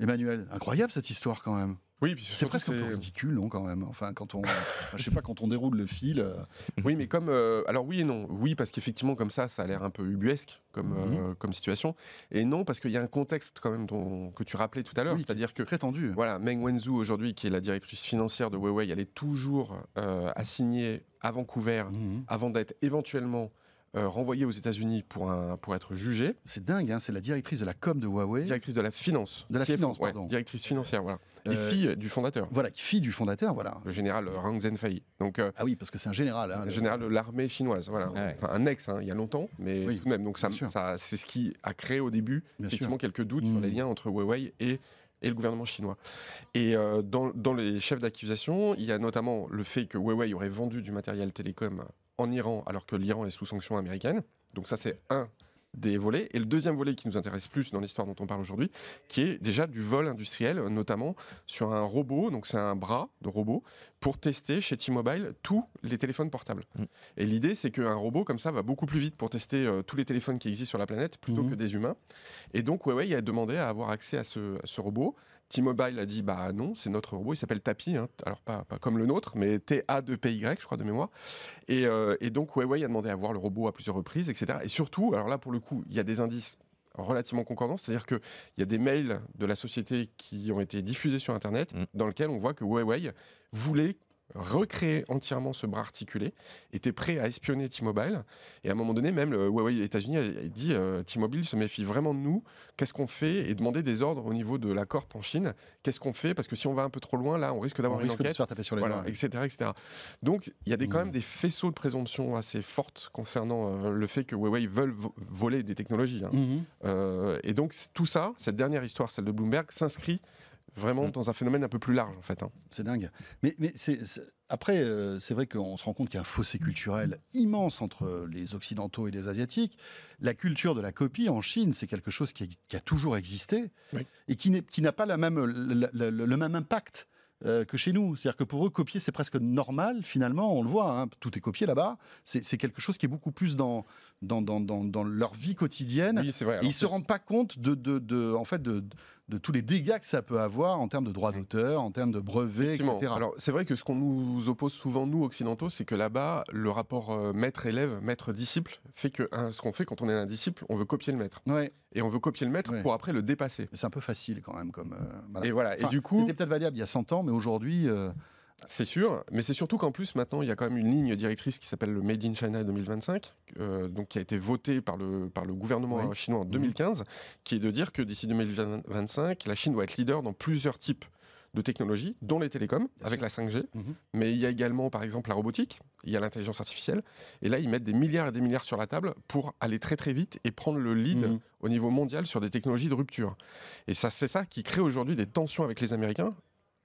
Emmanuel, incroyable cette histoire quand même. Oui, C'est presque un peu ridicule, non, quand même. Enfin, quand on, je sais pas, quand on déroule le fil. euh, Oui, mais comme. euh, alors, oui et non. Oui, parce qu'effectivement, comme ça, ça a l'air un peu ubuesque comme, Mhm. euh, comme situation. Et non, parce qu'il y a un contexte, quand même, dont- que tu rappelais tout à l'heure. Oui, C'est-à-dire que. très tendu. Voilà, Meng Wanzhou, aujourd'hui, qui est la directrice financière de Huawei, elle est toujours assignée à Vancouver Mhm. avant d'être éventuellement euh, renvoyée aux États-Unis pour, un, pour être jugée. C'est dingue, hein, c'est la directrice de la com de Huawei. Directrice de la finance. De la finance, ouais, pardon. directrice financière, voilà. Et Euh, fille du fondateur, Voilà, fille du fondateur, voilà. le général Rang Zhenfei. Donc, euh, Ah oui, parce que c'est un général. hein, le- général de l'armée chinoise, voilà. Ouais. Enfin, un ex, hein, il y a longtemps, mais Oui, tout de même. Donc, ça, c'est ce qui a créé au début, Bien effectivement, sûr. quelques doutes sur les liens entre Huawei et et le gouvernement chinois. Et euh, dans, dans les chefs d'accusation, il y a notamment le fait que Huawei aurait vendu du matériel télécom en Iran alors que l'Iran est sous sanction américaine. Donc ça, c'est un des volets. Et le deuxième volet qui nous intéresse plus dans l'histoire dont on parle aujourd'hui, qui est déjà du vol industriel, notamment sur un robot, donc c'est un bras de robot, pour tester chez T-Mobile tous les téléphones portables. Mm. Et l'idée, c'est qu'un robot comme ça va beaucoup plus vite pour tester euh, tous les téléphones qui existent sur la planète plutôt Mhm. que des humains. Et donc Huawei a demandé à avoir accès à ce, à ce robot. T-Mobile a dit bah non, c'est notre robot, il s'appelle Tapi, hein. alors pas, pas comme le nôtre, mais T-A-2-P-Y, je crois de mémoire. Et, euh, et donc Huawei a demandé à voir le robot à plusieurs reprises, etc. Et surtout, alors là pour le coup, il y a des indices relativement concordants, c'est-à-dire qu'il y a des mails de la société qui ont été diffusés sur Internet, Mm. dans lesquels on voit que Huawei voulait recréer entièrement ce bras articulé, était prêt à espionner T-Mobile. Et à un moment donné, même le Huawei des États-Unis a, dit euh, T-Mobile se méfie vraiment de nous. Qu'est-ce qu'on fait Et demander des ordres au niveau de la corp en Chine? Qu'est-ce qu'on fait? Parce que si on va un peu trop loin, là, on risque On d'avoir une risque de se enquête. faire taper sur les Voilà, doigts. etc., etc. Donc, il y a des, quand même des faisceaux de présomption assez fortes concernant euh, le fait que Huawei veulent vo- voler des technologies. hein. Euh, et donc, tout ça, cette dernière histoire, celle de Bloomberg, s'inscrit vraiment Mhm. dans un phénomène un peu plus large, en fait. hein. C'est dingue. Mais, mais c'est, c'est- après, euh, c'est vrai qu'on se rend compte qu'il y a un fossé culturel immense entre les Occidentaux et les Asiatiques. La culture de la copie en Chine, c'est quelque chose qui a, qui a toujours existé Oui. et qui, n'est- qui n'a pas la même, le, le- le- le même impact. euh, que chez nous. C'est-à-dire que pour eux, copier, c'est presque normal, finalement, on le voit, hein, tout est copié là-bas. C'est c'est quelque chose qui est beaucoup plus dans, dans, dans, dans, dans leur vie quotidienne. Oui, c'est vrai. Et ils se c'est- rendent pas compte de, de, de- en fait, de, de tous les dégâts que ça peut avoir en termes de droits d'auteur, en termes de brevets, etc. Alors, c'est vrai que ce qu'on nous oppose souvent, nous, occidentaux, c'est que là-bas, le rapport euh, maître-élève, maître-disciple, fait que hein, ce qu'on fait quand on est un disciple, on veut copier le maître. ouais, Et on veut copier le maître Ouais. pour après le dépasser. c'est un peu facile quand même. Comme, euh, voilà. Et voilà. Enfin, et du coup, C'était peut-être valable il y a 100 ans, mais aujourd'hui, euh, C'est sûr, mais c'est surtout qu'en plus maintenant il y a quand même une ligne directrice qui s'appelle le Made in China 2025, euh, donc qui a été votée par le, par le gouvernement Oui. chinois en Mhm. 2015, qui est de dire que d'ici 2025, la Chine doit être leader dans plusieurs types de technologies, dont les télécoms, Bien avec sûr. la 5G, Mhm. mais il y a également par exemple la robotique, il y a l'intelligence artificielle, et là ils mettent des milliards et des milliards sur la table pour aller très très vite et prendre le lead Mhm. au niveau mondial sur des technologies de rupture. Et ça, c'est ça qui crée aujourd'hui des tensions avec les Américains,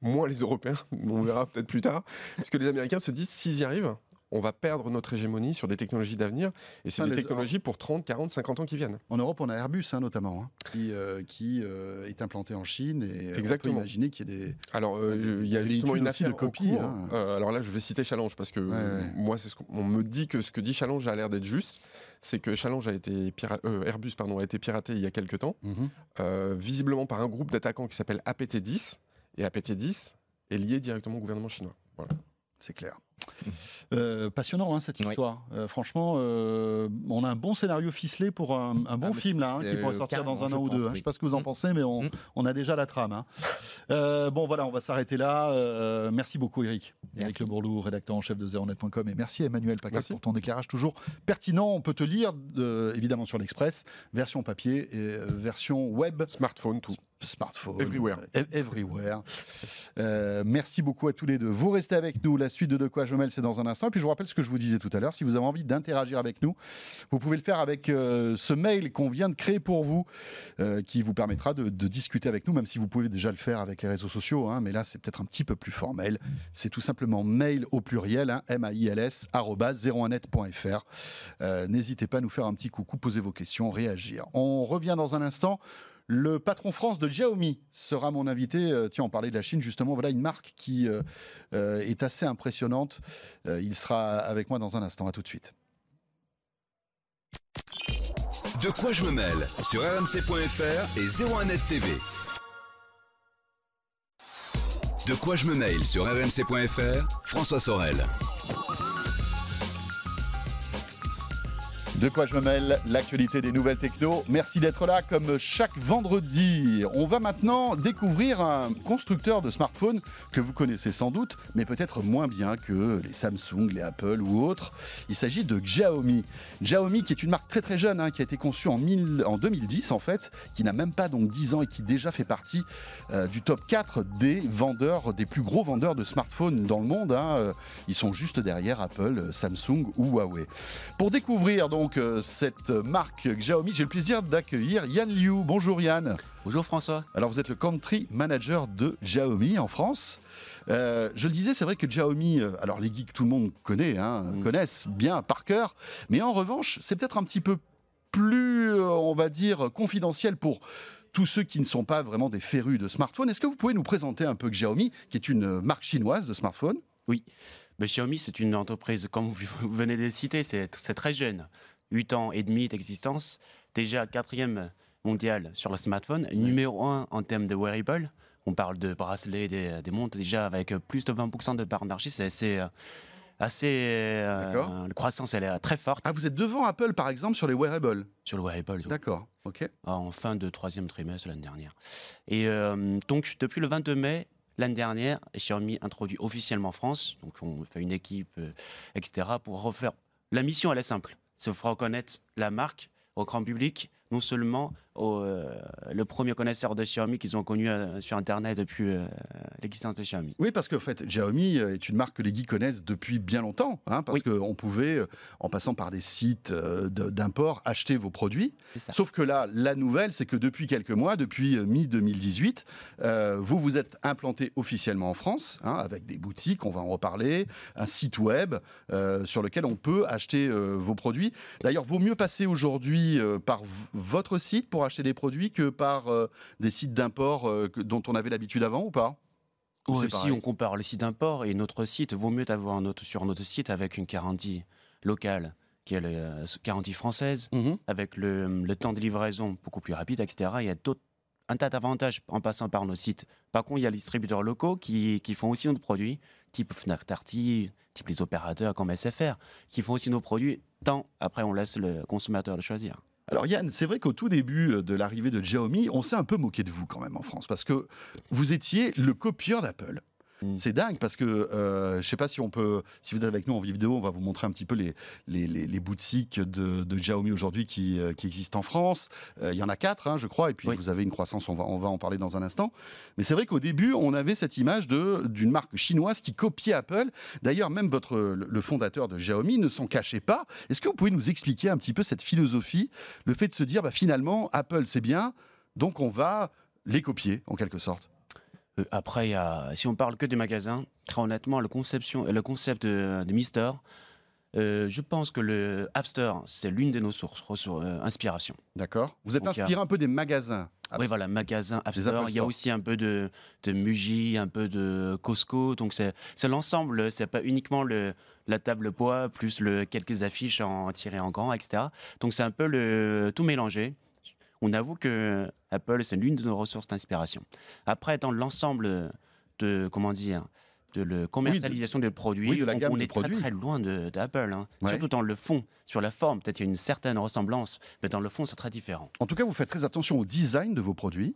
moins les Européens, on verra peut-être plus tard, parce que les Américains se disent s'ils y arrivent, on va perdre notre hégémonie sur des technologies d'avenir, et c'est des les- technologies pour 30, 40, 50 ans qui viennent. en Europe, on a Airbus hein, notamment, hein, qui, euh, qui euh, est implanté en Chine. Et euh, Exactement. on peut imaginer qu'il y ait des. Alors, euh, il y a justement une affaire de copie, hein. Euh, alors là, je vais citer Challenge, parce que Ouais, moi, c'est ce qu'on on me dit que ce que dit Challenge a l'air d'être juste. C'est que Challenge a été pira- euh, Airbus pardon, a été piraté il y a quelques temps. Mhm. euh, visiblement par un groupe d'attaquants qui s'appelle APT-10. Et APT-10 est lié directement au gouvernement chinois. Voilà. C'est clair. Euh, passionnant hein, cette Oui. histoire. Euh, franchement, euh, on a un bon scénario ficelé pour un, un bon Ah, film là, hein, qui pourrait sortir dans un an ou deux. hein. Je oui. sais pas ce que vous en Mm. pensez, mais on, Mm. on a déjà la trame. hein. Euh, bon voilà, on va s'arrêter là. Euh, merci beaucoup Eric. Eric. Le Bourlou, rédacteur en chef de Zeronet.com et merci à Emmanuel Merci. pour ton éclairage toujours pertinent. On peut te lire euh, évidemment sur l'Express, version papier et euh, version web Smartphone, tout. smartphone. Everywhere. Euh, everywhere. Euh, merci beaucoup à tous les deux. Vous restez avec nous. La suite de De quoi je mêle, c'est dans un instant. Et puis je vous rappelle ce que je vous disais tout à l'heure. Si vous avez envie d'interagir avec nous, vous pouvez le faire avec euh, ce mail qu'on vient de créer pour vous, euh, qui vous permettra de, discuter avec nous, même si vous pouvez déjà le faire avec les réseaux sociaux. hein. mais là, c'est peut-être un petit peu plus formel. C'est tout simplement mail au pluriel, hein, M-A-I-L-S, arobase 01net.fr. Euh, N'hésitez pas à nous faire un petit coucou, poser vos questions, réagir. On revient dans un instant. Le patron France de Xiaomi sera mon invité. Euh, tiens, on parlait de la Chine, justement. Voilà une marque qui euh, euh, est assez impressionnante. Il sera avec moi dans un instant. À tout de suite. De quoi je me mêle sur rmc.fr et 01net TV. De quoi je me mail sur rmc.fr, François Sorel. De quoi je me mêle L'actualité des nouvelles techno. Merci d'être là comme chaque vendredi. On va maintenant découvrir un constructeur de smartphones que vous connaissez sans doute, mais peut-être moins bien que les Samsung, les Apple ou autres. Il s'agit de Xiaomi. Xiaomi qui est une marque très très jeune, hein, qui a été conçue en, 1000 en 2010 en fait, qui n'a même pas donc 10 ans et qui déjà fait partie euh, du top 4 des vendeurs, des plus gros vendeurs de smartphones dans le monde. hein. Euh, Ils sont juste derrière Apple, Samsung ou Huawei. Pour découvrir donc euh, cette marque Xiaomi, j'ai le plaisir d'accueillir Yann Liu. Bonjour Yann. Bonjour François. Alors vous êtes le country manager de Xiaomi en France. Euh, je le disais, c'est vrai que Xiaomi, euh, alors les geeks, tout le monde connaît, hein, Mm. connaissent bien par cœur, mais en revanche, c'est peut-être un petit peu plus, on va dire, confidentiel pour tous ceux qui ne sont pas vraiment des férus de smartphones. Est-ce que vous pouvez nous présenter un peu Xiaomi, qui est une marque chinoise de smartphones Oui, mais Xiaomi, c'est une entreprise, comme vous venez de le citer, c'est très jeune. 8 ans et demi d'existence, déjà quatrième mondial sur le smartphone, numéro un en termes de wearable. On parle de bracelets, des, des montres déjà avec plus de 20% de part de marché, c'est assez assez. Euh, la croissance, elle est très forte. Ah, vous êtes devant Apple, par exemple, sur les wearables Sur le wearable. D'accord, ok. En fin de troisième trimestre l'année dernière. Et euh, donc, depuis le 22 mai, L'année dernière, Xiaomi introduit officiellement en France, donc on fait une équipe, euh, etc., pour refaire. La mission, elle est simple c'est de reconnaître la marque au grand public non seulement euh, le premier connaisseur de Xiaomi qu'ils ont connu euh, sur Internet depuis euh, l'existence de Xiaomi. Oui, parce que en fait, Xiaomi est une marque que les geeks connaissent depuis bien longtemps, hein, parce qu'on pouvait, en passant par des sites d'import, acheter vos produits. Sauf que là, la nouvelle, c'est que depuis quelques mois, depuis mi-2018, vous vous êtes implanté officiellement en France, hein, avec des boutiques, on va en reparler, un site web sur lequel on peut acheter vos produits. D'ailleurs, vaut mieux passer aujourd'hui par votre site pour acheter des produits que par euh, des sites d'import euh, dont on avait l'habitude avant ou pas? Si on compare le site d'import et notre site, vaut mieux avoir notre, sur notre site avec une garantie locale qui est la euh, garantie française, mmh avec le, temps de livraison beaucoup plus rapide, etc. Il y a un tas d'avantages en passant par nos sites. Par contre, il y a les distributeurs locaux qui, qui font aussi nos produits, type Fnac Tarty, type les opérateurs comme SFR, qui font aussi nos produits. Tant après, on laisse le consommateur le choisir. Alors Yann, c'est vrai qu'au tout début euh, de l'arrivée de Xiaomi, on s'est un peu moqué de vous quand même en France, parce que vous étiez le copieur d'Apple. Mm. C'est dingue parce que euh, je ne sais pas si on peut, si vous êtes avec nous en vidéo, on va vous montrer un petit peu les, les, boutiques de, Xiaomi aujourd'hui qui, euh, qui, existent en France. il y en a quatre, hein, je crois, et puis vous avez une croissance, on va, on va en parler dans un instant. Mais c'est vrai qu'au début, on avait cette image d'une marque chinoise qui copiait Apple. D'ailleurs, même votre, le fondateur de Xiaomi ne s'en cachait pas. Est-ce que vous pouvez nous expliquer un petit peu cette philosophie, le fait de se dire, bah, finalement, Apple c'est bien, donc on va les copier en quelque sorte? Euh, après, si on parle que des magasins, très honnêtement, le, conception, le concept de, Mister, euh, je pense que le App Store, c'est l'une de nos sources, euh, inspiration. D'accord. Vous êtes inspiré un peu des magasins. oui, voilà, magasins, App Store. Il y a aussi un peu de, de Muji, un peu de Costco. Donc c'est l'ensemble. C'est pas uniquement le, la table poids plus le, quelques affiches en tirées en grand, etc. Donc c'est un peu le tout mélangé on avoue que Apple, c'est l'une de nos ressources d'inspiration. Après, dans l'ensemble de, comment dire, de la commercialisation des produits, on, est très, très loin d'Apple. Hein. Surtout dans le fond. Sur la forme, peut-être il y a une certaine ressemblance, mais dans le fond, c'est très différent. En tout cas, vous faites très attention au design de vos produits.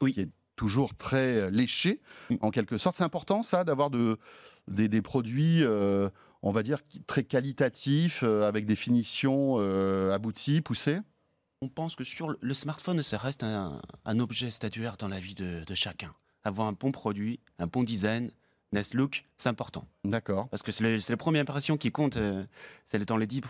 Oui. Qui est toujours très euh, léché, mm. en quelque sorte. C'est important, ça, d'avoir de, des, produits, euh, on va dire, très qualitatifs, euh, avec des finitions abouties, poussées? On pense que sur le smartphone, ça reste un, objet statuaire dans la vie de, chacun. Avoir un bon produit, un bon design, Nest Look, c'est important. D'accord. Parce que c'est la première impression qui compte. Euh, c'est dans les 10,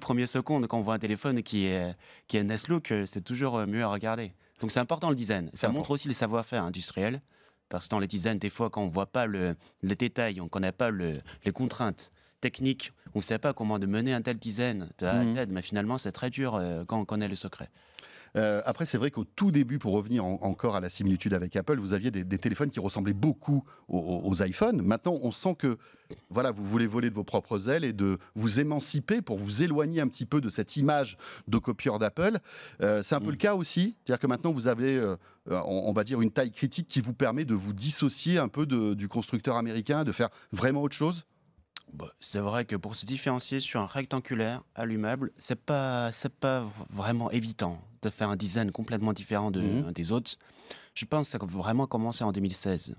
premières secondes quand on voit un téléphone qui est, qui est Nest Look, euh, c'est toujours euh, mieux à regarder. Donc c'est important le design. Ça montre aussi les savoir-faire industriels. Parce que dans les designs, des fois, quand on ne voit pas le, les détails, on ne connaît pas les contraintes, technique, on ne sait pas comment de mener un tel dizaine de A à mhm. Z, mais finalement c'est très dur euh, quand on connaît le secret. Euh, après, c'est vrai qu'au tout début, pour revenir encore à la similitude avec Apple, vous aviez des, téléphones qui ressemblaient beaucoup aux, iPhones. Maintenant, on sent que voilà, vous voulez voler de vos propres ailes et de vous émanciper pour vous éloigner un petit peu de cette image de copieur d'Apple. Euh, c'est un peu mm. le cas aussi, c'est-à-dire que maintenant vous avez, on, va dire, une taille critique qui vous permet de vous dissocier un peu du constructeur américain, de faire vraiment autre chose? Bah, c'est vrai que pour se différencier sur un rectangulaire allumable, c'est pas c'est pas vraiment évident de faire un design complètement différent de, mmh des autres. Je pense que ça a vraiment commencé en 2016.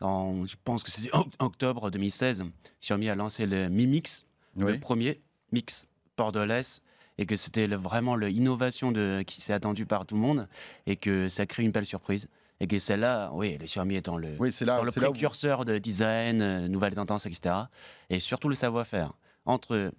je pense que c'est en octobre 2016, Xiaomi a lancé le Mi Mix, le premier mix borderless, et que c'était vraiment l'innovation qui s'est attendue par tout le monde, et que ça crée une belle surprise et que celle-là, oui, les Xiaomi étant le, oui, là, dans le précurseur de design, euh, nouvelles tendances, etc. Et surtout le savoir-faire entre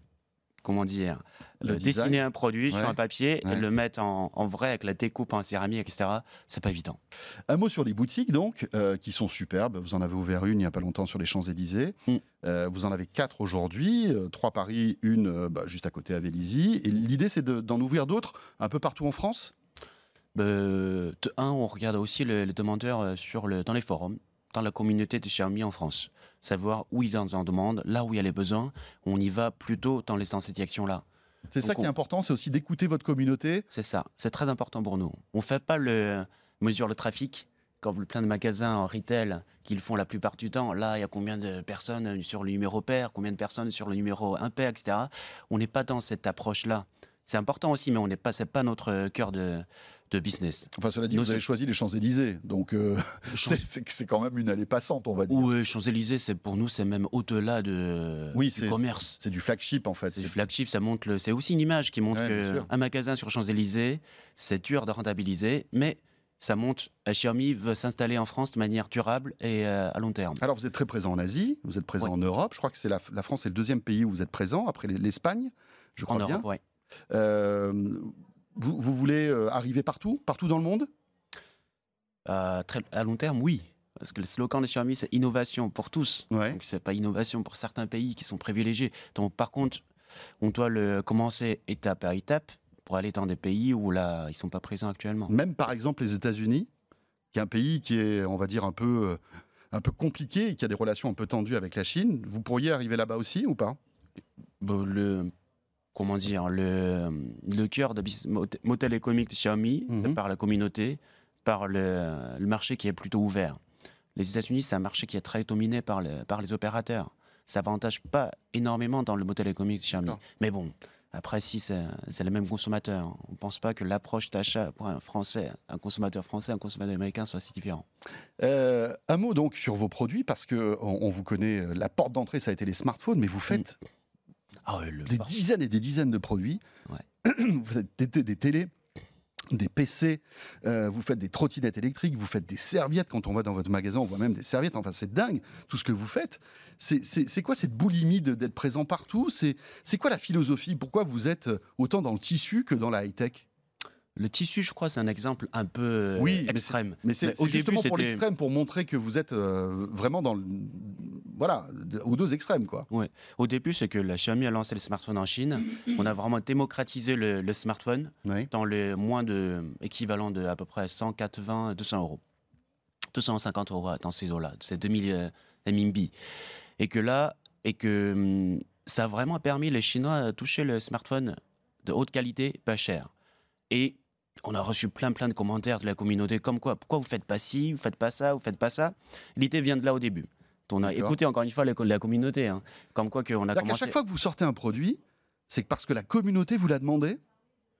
comment dire, dessiner un produit sur un papier et le mettre en, vrai avec la découpe en céramique, etc. C'est pas évident. Un mot sur les boutiques donc, euh, qui sont superbes. Vous en avez ouvert une il n'y a pas longtemps sur les Champs-Élysées. Mm. Euh, vous en avez quatre aujourd'hui, euh, trois Paris, une bah, juste à côté à Vélizy. Et l'idée c'est d'en ouvrir d'autres un peu partout en France? Bah, un, on regarde aussi les, demandeurs sur le, dans les forums, dans la communauté de Xiaomi en France. Savoir où ils en demandent, là où il y a les besoins, on y va plutôt dans, les, dans cette direction-là. C'est ça qui est important, c'est aussi d'écouter votre communauté. C'est ça, c'est très important pour nous. On ne fait pas le mesure le trafic comme plein de magasins en retail qu'ils font la plupart du temps. Là, il y a combien de personnes sur le numéro pair, combien de personnes sur le numéro impair, etc. On n'est pas dans cette approche-là. C'est important aussi, mais on n'est pas, c'est pas notre cœur de, de business. Enfin, cela dit, vous avez choisi les Champs-Élysées, donc euh, c'est quand même une allée passante, on va dire. Oui, Champs-Élysées, c'est pour nous, c'est même au-delà de oui, du commerce. C'est du flagship en fait. C'est du flagship, ça montre, c'est aussi une image qui montre qu'un magasin sur Champs-Élysées, c'est dur de rentabiliser, mais ça montre Xiaomi veut s'installer en France de manière durable et euh, à long terme. Alors vous êtes très présent en Asie, vous êtes présent en Europe. Je crois que c'est la, France est le deuxième pays où vous êtes présent après l'Espagne, je crois en bien. Europe, oui. Euh, vous, voulez euh, arriver partout, partout dans le monde? Euh, très, À long terme, oui. Parce que le slogan de Xiaomi, c'est innovation pour tous. Ouais. Donc, c'est pas innovation pour certains pays qui sont privilégiés. Donc, par contre, on doit le commencer étape par étape pour aller dans des pays où là, ils sont pas présents actuellement. Même par exemple les États-Unis, qui est un pays qui est, on va dire, un peu, euh, un peu compliqué et qui a des relations un peu tendues avec la Chine. Vous pourriez arriver là-bas aussi ou pas? Le, comment dire, le, le cœur de modèle économique de Xiaomi, c'est mhm. par la communauté, par le, marché qui est plutôt ouvert. Les États-Unis, c'est un marché qui est très dominé par, par les opérateurs. Ça n'avantage pas énormément dans le modèle économique de Xiaomi. Mais bon, après, si c'est le même consommateur, on ne pense pas que l'approche d'achat pour un Français, un consommateur français, un consommateur américain soit si différent. Euh, un mot donc sur vos produits, parce que on, vous connaît, la porte d'entrée, ça a été les smartphones, mais vous faites mm. Ah des dizaines et des dizaines de produits. vous faites des, des, télés, des PC, euh, vous faites des trottinettes électriques, vous faites des serviettes. Quand on va dans votre magasin, on voit même des serviettes. Enfin, c'est dingue tout ce que vous faites. C'est quoi cette boulimie d'être présent partout? C'est quoi la philosophie? Pourquoi vous êtes autant dans le tissu que dans la high-tech? Le tissu, je crois, c'est un exemple un peu euh, oui, extrême. Mais c'est justement pour l'extrême, pour montrer que vous êtes euh, vraiment dans le, voilà, aux deux extrêmes, quoi. Ouais. Au début, c'est que la Xiaomi a lancé le smartphone en Chine. On a vraiment démocratisé le, smartphone dans le moins de équivalent de à peu près 180, 200 euros, 250 euros dans ces eaux-là, c'est 2000 euh, MMB. Et que là, et que hum, ça a vraiment permis les Chinois de toucher le smartphone de haute qualité, pas cher. Et on a reçu plein plein de commentaires de la communauté comme quoi, pourquoi vous faites pas ci, vous faites pas ça, vous faites pas ça. L'idée vient de là au début. On a écouté encore une fois la, communauté, hein. comme quoi qu'on a commencé. À chaque fois que vous sortez un produit, c'est parce que la communauté vous l'a demandé.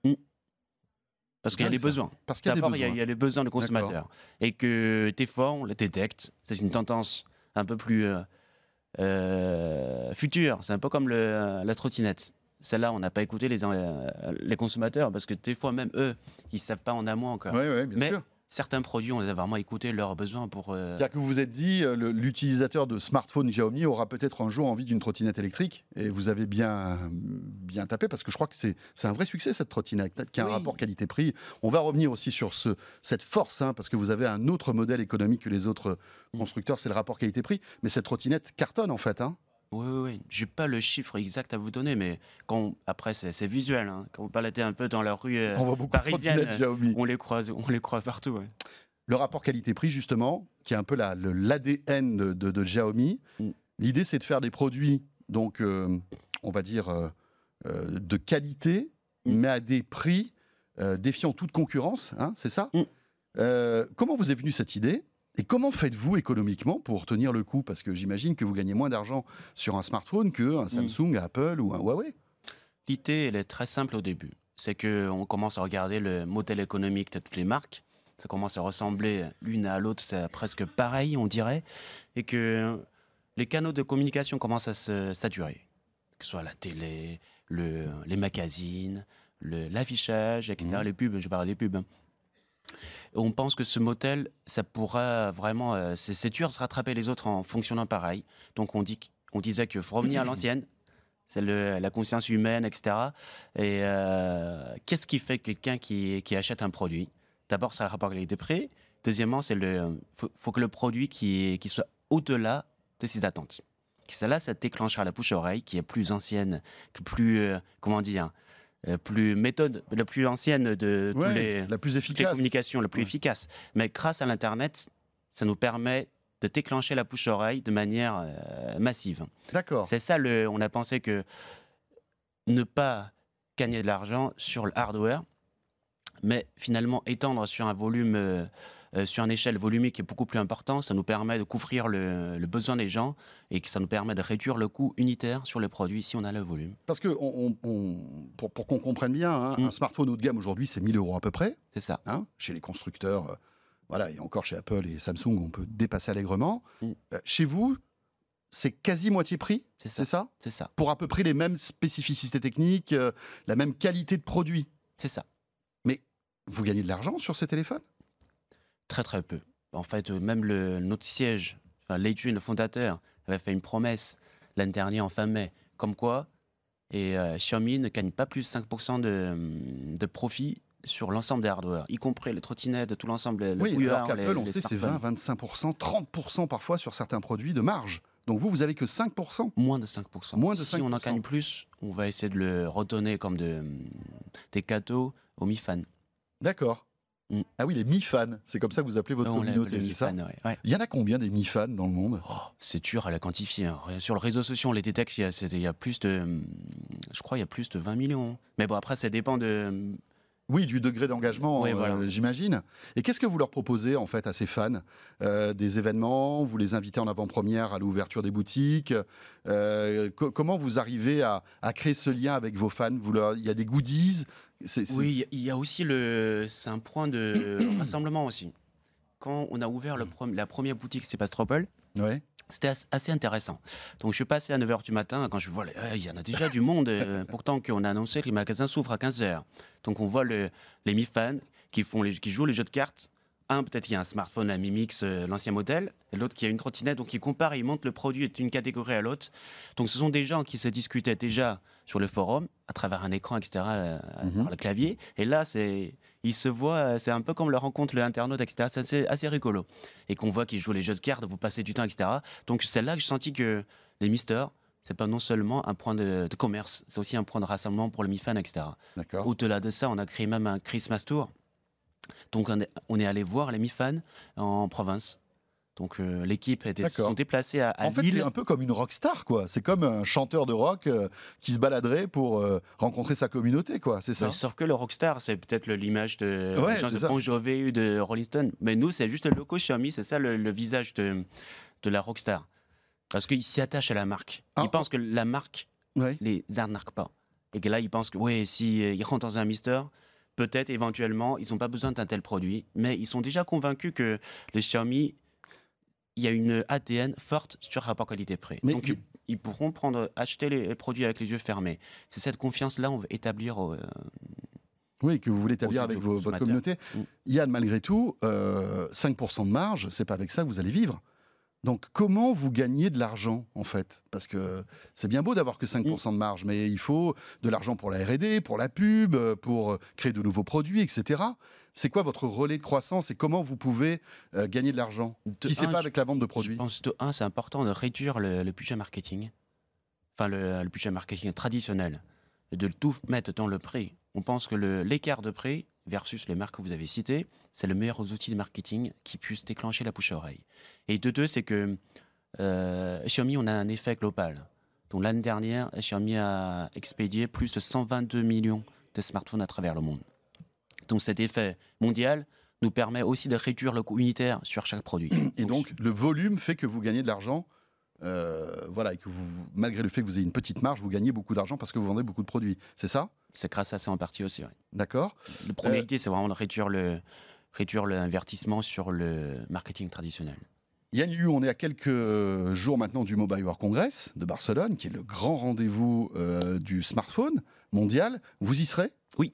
Mmh. Parce qu'il y a les besoins. Parce qu'il y, y, a les besoins de consommateurs. Et que des fois, on le détecte. C'est une tendance un peu plus euh, euh, future. C'est un peu comme le, la trottinette. Celle-là, on n'a pas écouté les, euh, les consommateurs parce que des fois, même eux, ils ne savent pas en amont encore. Oui, oui, bien Mais sûr. certains produits, on les a vraiment écoutés leurs besoins pour. Euh, C'est-à-dire que vous vous êtes dit, euh, l'utilisateur de smartphone Xiaomi aura peut-être un jour envie d'une trottinette électrique et vous avez bien, bien tapé parce que je crois que c'est un vrai succès cette trottinette qui a un rapport qualité-prix. On va revenir aussi sur ce, cette force hein, parce que vous avez un autre modèle économique que les autres mm. constructeurs, c'est le rapport qualité-prix. Mais cette trottinette cartonne en fait. Hein. Oui, oui, oui. Je n'ai pas le chiffre exact à vous donner, mais quand, après, c'est visuel. Hein. Quand vous baladez un peu dans la rue euh, on voit beaucoup parisienne, on les croise, on les croise partout. Le rapport qualité-prix, justement, qui est un peu l'ADN de, de, Xiaomi. Mm. L'idée, c'est de faire des produits, donc, euh, on va dire, euh, de qualité, mm. mais à des prix défiant toute concurrence, hein, c'est ça? Mm. Comment vous est venue cette idée? Et comment faites-vous économiquement pour tenir le coup? Parce que j'imagine que vous gagnez moins d'argent sur un smartphone qu'un Samsung, Apple ou un Huawei. L'idée, elle est très simple au début. C'est qu'on commence à regarder le modèle économique de toutes les marques. Ça commence à ressembler l'une à l'autre, c'est presque pareil, on dirait. Et que les canaux de communication commencent à se saturer. Que ce soit la télé, le, les magazines, l'affichage, etc. Mmh. Les pubs, je parle des pubs. On pense que ce modèle, ça pourra vraiment, euh, c'est dur de rattraper les autres en fonctionnant pareil. Donc on, dit, on disait qu'il faut revenir à l'ancienne, c'est la conscience humaine, etc. Et qu'est-ce qui fait quelqu'un qui, achète un produit? D'abord, c'est le rapport qualité-prix. Deuxièmement, c'est le faut, faut, que le produit qui, soit au-delà de ses attentes. Celle-là, ça déclenchera la bouche-oreille qui est plus ancienne, plus, euh, comment dire, euh, plus méthode, la plus ancienne de tous les, la plus efficace. communications, la plus efficace. Mais grâce à l'Internet, ça nous permet de déclencher la bouche-oreille de manière euh, massive. D'accord. C'est ça, le, on a pensé que ne pas gagner de l'argent sur le hardware, mais finalement étendre sur un volume euh, sur une échelle volumique qui est beaucoup plus importante, ça nous permet de couvrir le, besoin des gens et que ça nous permet de réduire le coût unitaire sur les produits si on a le volume. Parce que pour, qu'on comprenne bien, hein, mm. un smartphone haut de gamme aujourd'hui, c'est 1000 euros à peu près. C'est ça. Hein, chez les constructeurs, euh, voilà, et encore chez Apple et Samsung, on peut dépasser allègrement. Mm. Euh, chez vous, c'est quasi moitié prix, c'est ça C'est ça. Pour à peu près les mêmes spécificités techniques, la même qualité de produit. C'est ça. Mais vous gagnez de l'argent sur ces téléphones? Très très peu. En fait, euh, même le, notre siège, enfin, le fondateur, avait fait une promesse l'année dernière en fin mai, comme quoi et euh, Xiaomi ne gagne pas plus de 5% de, hum, de profit sur l'ensemble des hardware, y compris les trottinettes, tout l'ensemble. Le oui, alors qu'Apple, on sait, c'est 20, 25%, 30% parfois sur certains produits de marge. Donc vous, vous avez que 5% Moins de 5%. Moins de si on en gagne plus, on va essayer de le redonner comme de, hum, des cadeaux aux Mi Fan. D'accord. Mm. Ah oui, les mi-fans, c'est comme ça que vous appelez votre communauté, c'est ça Il y en a combien des mi-fans dans le monde? Oh, C'est dur à la quantifier. Hein. Sur le réseau social, on les détecte, il y, a, il y a plus de. Je crois il y a plus de 20 millions. Mais bon, après, ça dépend de. Oui, du degré d'engagement, euh, j'imagine. Et qu'est-ce que vous leur proposez en fait à ces fans? Euh, Des événements Vous les invitez en avant-première à l'ouverture des boutiques? Euh, Comment vous arrivez à, créer ce lien avec vos fans? Vous Il y a des goodies? Oui, il y a aussi le. C'est un point de rassemblement aussi. Quand on a ouvert le la première boutique Sébastopol, ouais. C'était assez intéressant. Donc je suis passé à 9h du matin, quand je vois, il y en a déjà du monde, euh, pourtant qu'on a annoncé que les magasins s'ouvrent à 15h. Donc on voit les mi-fans qui, font qui jouent les jeux de cartes. Un, peut-être qu'il y a un smartphone à Mimix, euh, l'ancien modèle, et l'autre qui a une trottinette, donc ils comparent, ils montrent le produit d'une catégorie à l'autre. Donc ce sont des gens qui se discutaient déjà sur le forum, à travers un écran, etc., euh, mhm. par le clavier. Et là, c'est ils se voient, euh, c'est un peu comme leur rencontre l'internaute, etc. C'est assez, rigolo. Et qu'on voit qu'ils jouent les jeux de cartes pour passer du temps, etc. Donc c'est là que je senti que les Misters, c'est pas non seulement un point de, commerce, c'est aussi un point de rassemblement pour le Mi-Fan, etc. Au-delà de ça, on a créé même un Christmas Tour. Donc on est, allé voir les Mi-Fans en province. Donc euh, l'équipe était sont déplacés à, à En fait, c'est un peu comme une rockstar, quoi. C'est comme un chanteur de rock euh, qui se baladerait pour euh, rencontrer sa communauté, quoi. C'est ça. sauf que le rockstar, c'est peut-être l'image de ouais, gens de Bon Jovi ou de Rolling Stone. Mais nous, c'est juste le logo Xiaomi. C'est ça le, visage de, de la rockstar. Parce qu'ils s'y attachent à la marque. ils ah, pensent que la marque les arnaque pas. Et que là, ils pensent que, oui, si ils rentrent dans un Mister, peut-être éventuellement, ils n'ont pas besoin d'un tel produit. Mais ils sont déjà convaincus que le Xiaomi il y a une ADN forte sur rapport qualité-prix. Donc, ils, pourront prendre, acheter les produits avec les yeux fermés. C'est cette confiance-là qu'on veut établir. Euh, oui, que vous voulez établir avec votre communauté. Mm. Yann, malgré tout, 5% euh, de marge, c'est pas avec ça que vous allez vivre. Donc, comment vous gagnez de l'argent, en fait? Parce que c'est bien beau d'avoir que 5% de marge, mais il faut de l'argent pour la RD, pour la pub, pour créer de nouveaux produits, etc. C'est quoi votre relais de croissance et comment vous pouvez euh, gagner de l'argent Si c'est pas avec la vente de produits? Je pense que, un, c'est important de réduire le, budget marketing, enfin le, budget marketing traditionnel, et de tout mettre dans le prix. On pense que l'écart de prix versus les marques que vous avez citées, c'est le meilleur outil de marketing qui puisse déclencher la bouche à oreille. Et de deux, c'est que euh, Xiaomi, on a un effet global. Donc l'année dernière, Xiaomi a expédié plus de 122 millions de smartphones à travers le monde. Donc cet effet mondial nous permet aussi de réduire le coût unitaire sur chaque produit. Et donc le volume fait que vous gagnez de l'argent euh, voilà, et que vous, malgré le fait que vous ayez une petite marge, vous gagnez beaucoup d'argent parce que vous vendez beaucoup de produits. C'est ça? C'est grâce à ça en partie aussi, oui. D'accord. Le premier euh, idée, c'est vraiment de réduire le réduire l'invertissement sur le marketing traditionnel. Yann Liu, on est à quelques jours maintenant du Mobile World Congress de Barcelone, qui est le grand rendez-vous euh, du smartphone mondial. Vous y serez? Oui.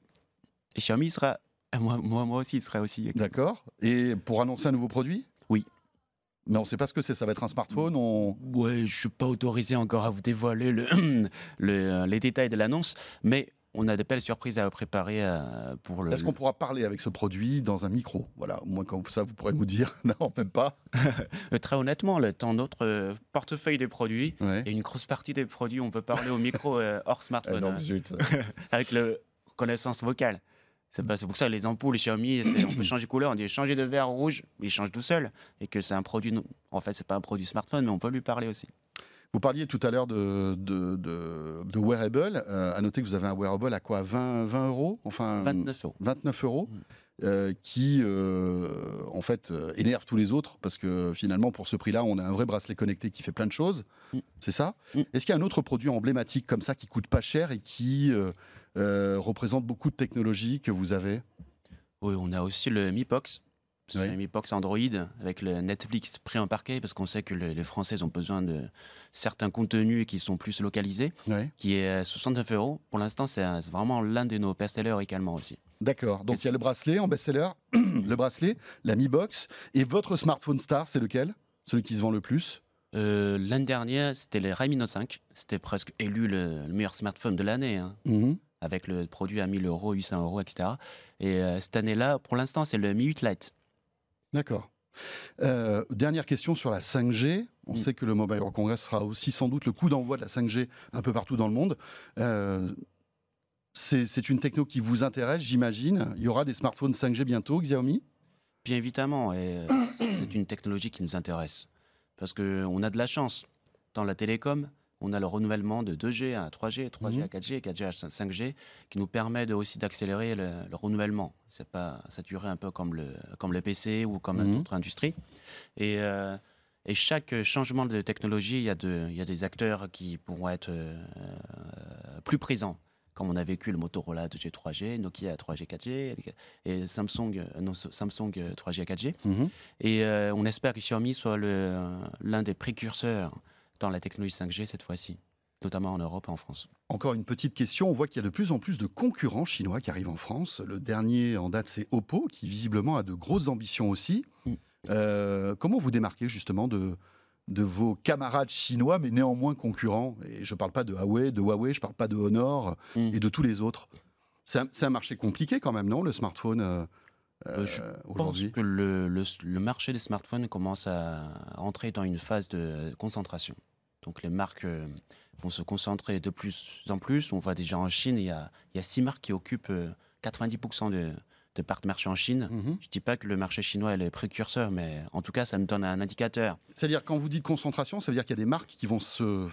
Et Xiaomi sera. Moi, moi, moi aussi, il sera aussi. D'accord. Et pour annoncer un nouveau produit? Mais on ne sait pas ce que c'est. Ça va être un smartphone on... Ouais, je ne suis pas autorisé encore à vous dévoiler le, les détails de l'annonce, mais on a des belles surprises à préparer euh, pour le. Est-ce qu'on pourra parler avec ce produit dans un micro? Voilà, au moins comme ça, vous pourrez nous dire. non, même pas. Euh, très honnêtement, dans notre euh, portefeuille des produits, a une grosse partie des produits, on peut parler au micro hors smartphone. Ah non, avec la reconnaissance vocale. C'est pour ça que les ampoules, les Xiaomi, on peut changer de couleur, on dit changer de vert rouge, il change tout seul. Et que c'est un produit, en fait, c'est pas un produit smartphone, mais on peut lui parler aussi. Vous parliez tout à l'heure de, de, de, wearable. Euh, à noter que vous avez un wearable à quoi? 20, 20 euros? Enfin, 29 euros. 29 euros. Mm. Euh, qui euh, en fait énerve tous les autres parce que finalement pour ce prix-là on a un vrai bracelet connecté qui fait plein de choses, mm. c'est ça mm. Est-ce qu'il y a un autre produit emblématique comme ça qui coûte pas cher et qui représente beaucoup de technologies que vous avez? Oui, on a aussi le Mi Box oui. Mi Box Android avec le Netflix pris en parquet parce qu'on sait que les, Français ont besoin de certains contenus qui sont plus localisés, qui est à 69 euros. Pour l'instant, c'est vraiment l'un de nos best-sellers également aussi. D'accord. Donc il y a le bracelet en best-seller, le bracelet, la Mi Box et votre smartphone star, c'est lequel? Celui qui se vend le plus? Euh, L'année dernière, c'était le Redmi Note 5. C'était presque élu le, meilleur smartphone de l'année. Hein. Mmh avec le produit à 1000 euros, 800 euros, etc. Et euh, cette année-là, pour l'instant, c'est le Mi 8 Lite. D'accord. Euh, dernière question sur la 5G. On mm. sait que le Mobile World Congress sera aussi sans doute le coup d'envoi de la 5G un peu partout dans le monde. C'est une techno qui vous intéresse, j'imagine. Il y aura des smartphones 5G bientôt, Xiaomi? Bien évidemment, et euh, c'est une technologie qui nous intéresse. Parce qu'on a de la chance. Dans la télécom, on a le renouvellement de 2G à 3G, 3G à 4G, 4G à 5G, qui nous permet de, aussi d'accélérer le, renouvellement. C'est pas saturé un peu comme le, comme le PC ou comme mmh. d'autres industries. Et, euh, et, chaque changement de technologie, il y, a de, il y a des acteurs qui pourront être euh, plus présents comme on a vécu le Motorola 2G 3G, Nokia 3G 4G et Samsung, non, Samsung 3G 4G. Mmh. Et euh, on espère que Xiaomi soit l'un des précurseurs dans la technologie 5G cette fois-ci notamment en Europe et en France. Encore une petite question, on voit qu'il y a de plus en plus de concurrents chinois qui arrivent en France. Le dernier en date, c'est Oppo, qui visiblement a de grosses ambitions aussi. Mm. Euh, comment vous démarquez justement de, de vos camarades chinois, mais néanmoins concurrents Et je ne parle pas de Huawei, de Huawei, je ne parle pas de Honor mm. et de tous les autres. C'est un, marché compliqué quand même, non, le smartphone euh, euh, je pense que le, le, marché des smartphones commence à entrer dans une phase de concentration. Donc les marques euh, vont se concentrer de plus en plus. On voit déjà en Chine, il y a, il y a six marques qui occupent 90% euh, de, de parts de marché en Chine. Mhm. Je ne dis pas que le marché chinois est le précurseur, mais en tout cas, ça nous donne un indicateur. C'est-à-dire, quand vous dites concentration, ça veut dire qu'il y a des marques qui vont, se,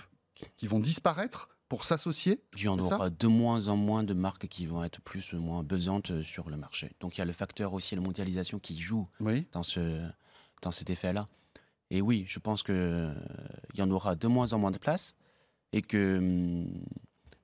qui vont disparaître pour s'associer Il y en aura de moins en moins de marques qui vont être plus ou moins pesantes sur le marché. Donc il y a le facteur aussi, la mondialisation qui joue dans, ce, dans cet effet-là. Et oui, je pense qu'il euh, y en aura de moins en moins de place et que hum,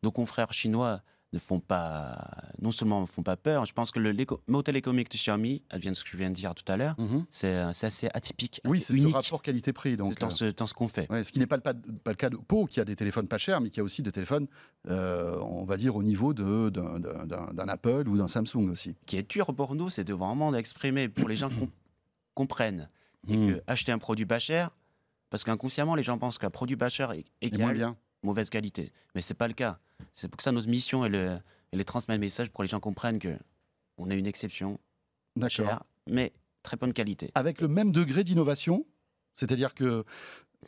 nos confrères chinois ne font pas, non seulement ne font pas peur, je pense que le modèle économique de Xiaomi, vient de ce que je viens de dire tout à l'heure, mhm. euh, c'est assez atypique. Oui, c'est ce rapport qualité-prix. Donc, dans, euh, ce, ce qu'on fait. ce qui n'est pas, pas, le cas de Pau, qui a des téléphones pas chers, mais qui a aussi des téléphones, euh, on va dire, au niveau d'un Apple ou d'un Samsung aussi. Ce qui est dur pour nous, c'est de vraiment exprimer pour les gens qui comprennent hmm. que acheter un produit pas cher, parce qu'inconsciemment, les gens pensent qu'un produit pas cher est égal mauvaise qualité. Mais c'est pas le cas. C'est pour ça notre mission est le, est transmettre le message pour que les gens comprennent que on a une exception, chère, mais très bonne qualité. Avec le même degré d'innovation, c'est-à-dire que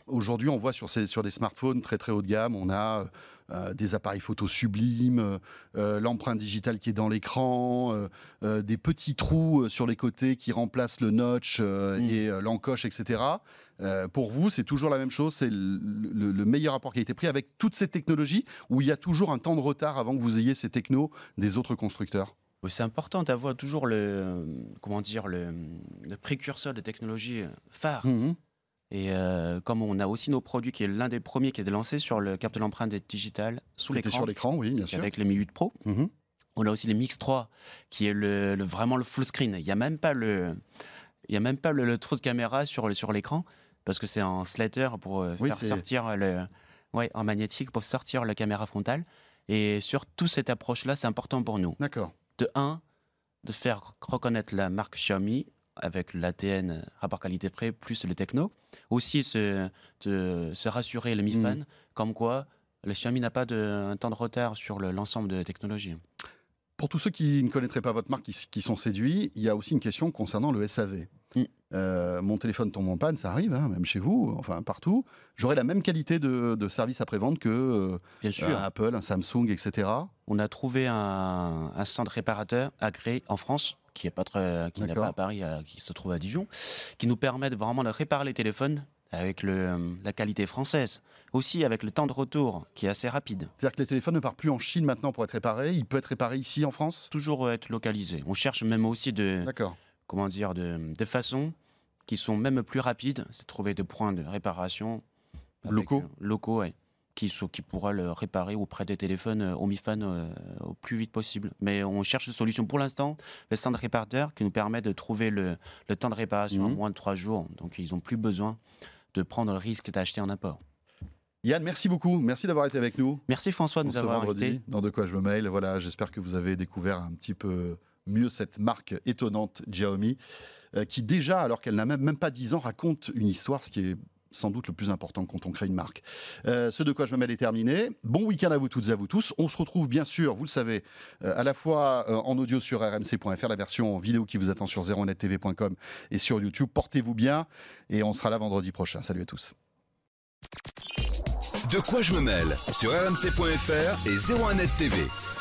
aujourd'hui, on voit sur, ces, sur des smartphones très très haut de gamme, on a euh, des appareils photo sublimes, euh, l'empreinte digitale qui est dans l'écran, euh, des petits trous sur les côtés qui remplacent le notch mm. et l'encoche, etc. pour vous, c'est toujours la même chose, c'est le, meilleur rapport qui a été pris avec toutes ces technologies où il y a toujours un temps de retard avant que vous ayez ces technos des autres constructeurs? C'est important d'avoir toujours le, comment dire, le, précurseur de technologie phare. Mm-hmm. Et euh, comme on a aussi nos produits, qui est l'un des premiers qui est lancé sur le capte de l'empreinte digitale sous l'écran. sur l'écran, oui, bien sûr. Avec le Mi 8 Pro. Mhm. On a aussi le Mix 3, qui est le, vraiment le full screen. Il n'y a même pas le, il y a même pas le, trou de caméra sur, sur l'écran, parce que c'est en slider pour euh, faire sortir le, ouais, en magnétique pour sortir la caméra frontale. Et sur toute cette approche-là, c'est important pour nous. D'accord. De un, de faire reconnaître la marque Xiaomi avec l'ATN, rapport qualité-prix, plus le techno. Aussi se, se rassurer le Mi mmh. Fan, comme quoi le Xiaomi n'a pas de, un temps de retard sur l'ensemble de technologies. Pour tous ceux qui ne connaîtraient pas votre marque, qui, sont séduits, il y a aussi une question concernant le SAV. Mm. Euh, mon téléphone tombe en panne, ça arrive, hein, même chez vous, enfin partout. J'aurai la même qualité de, service après-vente que euh, Bien sûr. un Apple, un Samsung, etc. On a trouvé un, centre réparateur agréé en France, qui n'est pas, très, qui n'est pas à Paris, qui se trouve à Dijon, qui nous permet vraiment de réparer les téléphones avec le, la qualité française, aussi avec le temps de retour qui est assez rapide. C'est-à-dire que les téléphones ne partent plus en Chine maintenant pour être réparés, il peut être réparé ici en France? Toujours être localisé. On cherche même aussi de, comment dire, de, de façons qui sont même plus rapides, c'est trouver des points de réparation locaux, euh, locaux qui, qui pourra le réparer auprès des téléphones euh, au MiFan euh, au plus vite possible. Mais on cherche une solution. Pour l'instant, le centre réparateur qui nous permet de trouver le, le temps de réparation en mmh. moins de trois jours. Donc ils n'ont plus besoin de prendre le risque d'acheter en import. Yann, merci beaucoup. Merci d'avoir été avec nous. Merci François de nous avoir vendredi, Dans De quoi je me mail. Voilà, j'espère que vous avez découvert un petit peu mieux cette marque étonnante Xiaomi, euh, qui déjà, alors qu'elle n'a même, même pas 10 ans, raconte une histoire, ce qui est sans doute le plus important quand on crée une marque. Euh, ce de quoi je me mêle est terminé. Bon week-end à vous toutes et à vous tous. On se retrouve bien sûr, vous le savez, euh, à la fois euh, en audio sur rmc.fr, la version vidéo qui vous attend sur 01nettv.com et sur YouTube. Portez-vous bien et on sera là vendredi prochain. Salut à tous. De quoi je me mêle sur rmc.fr et 01net TV.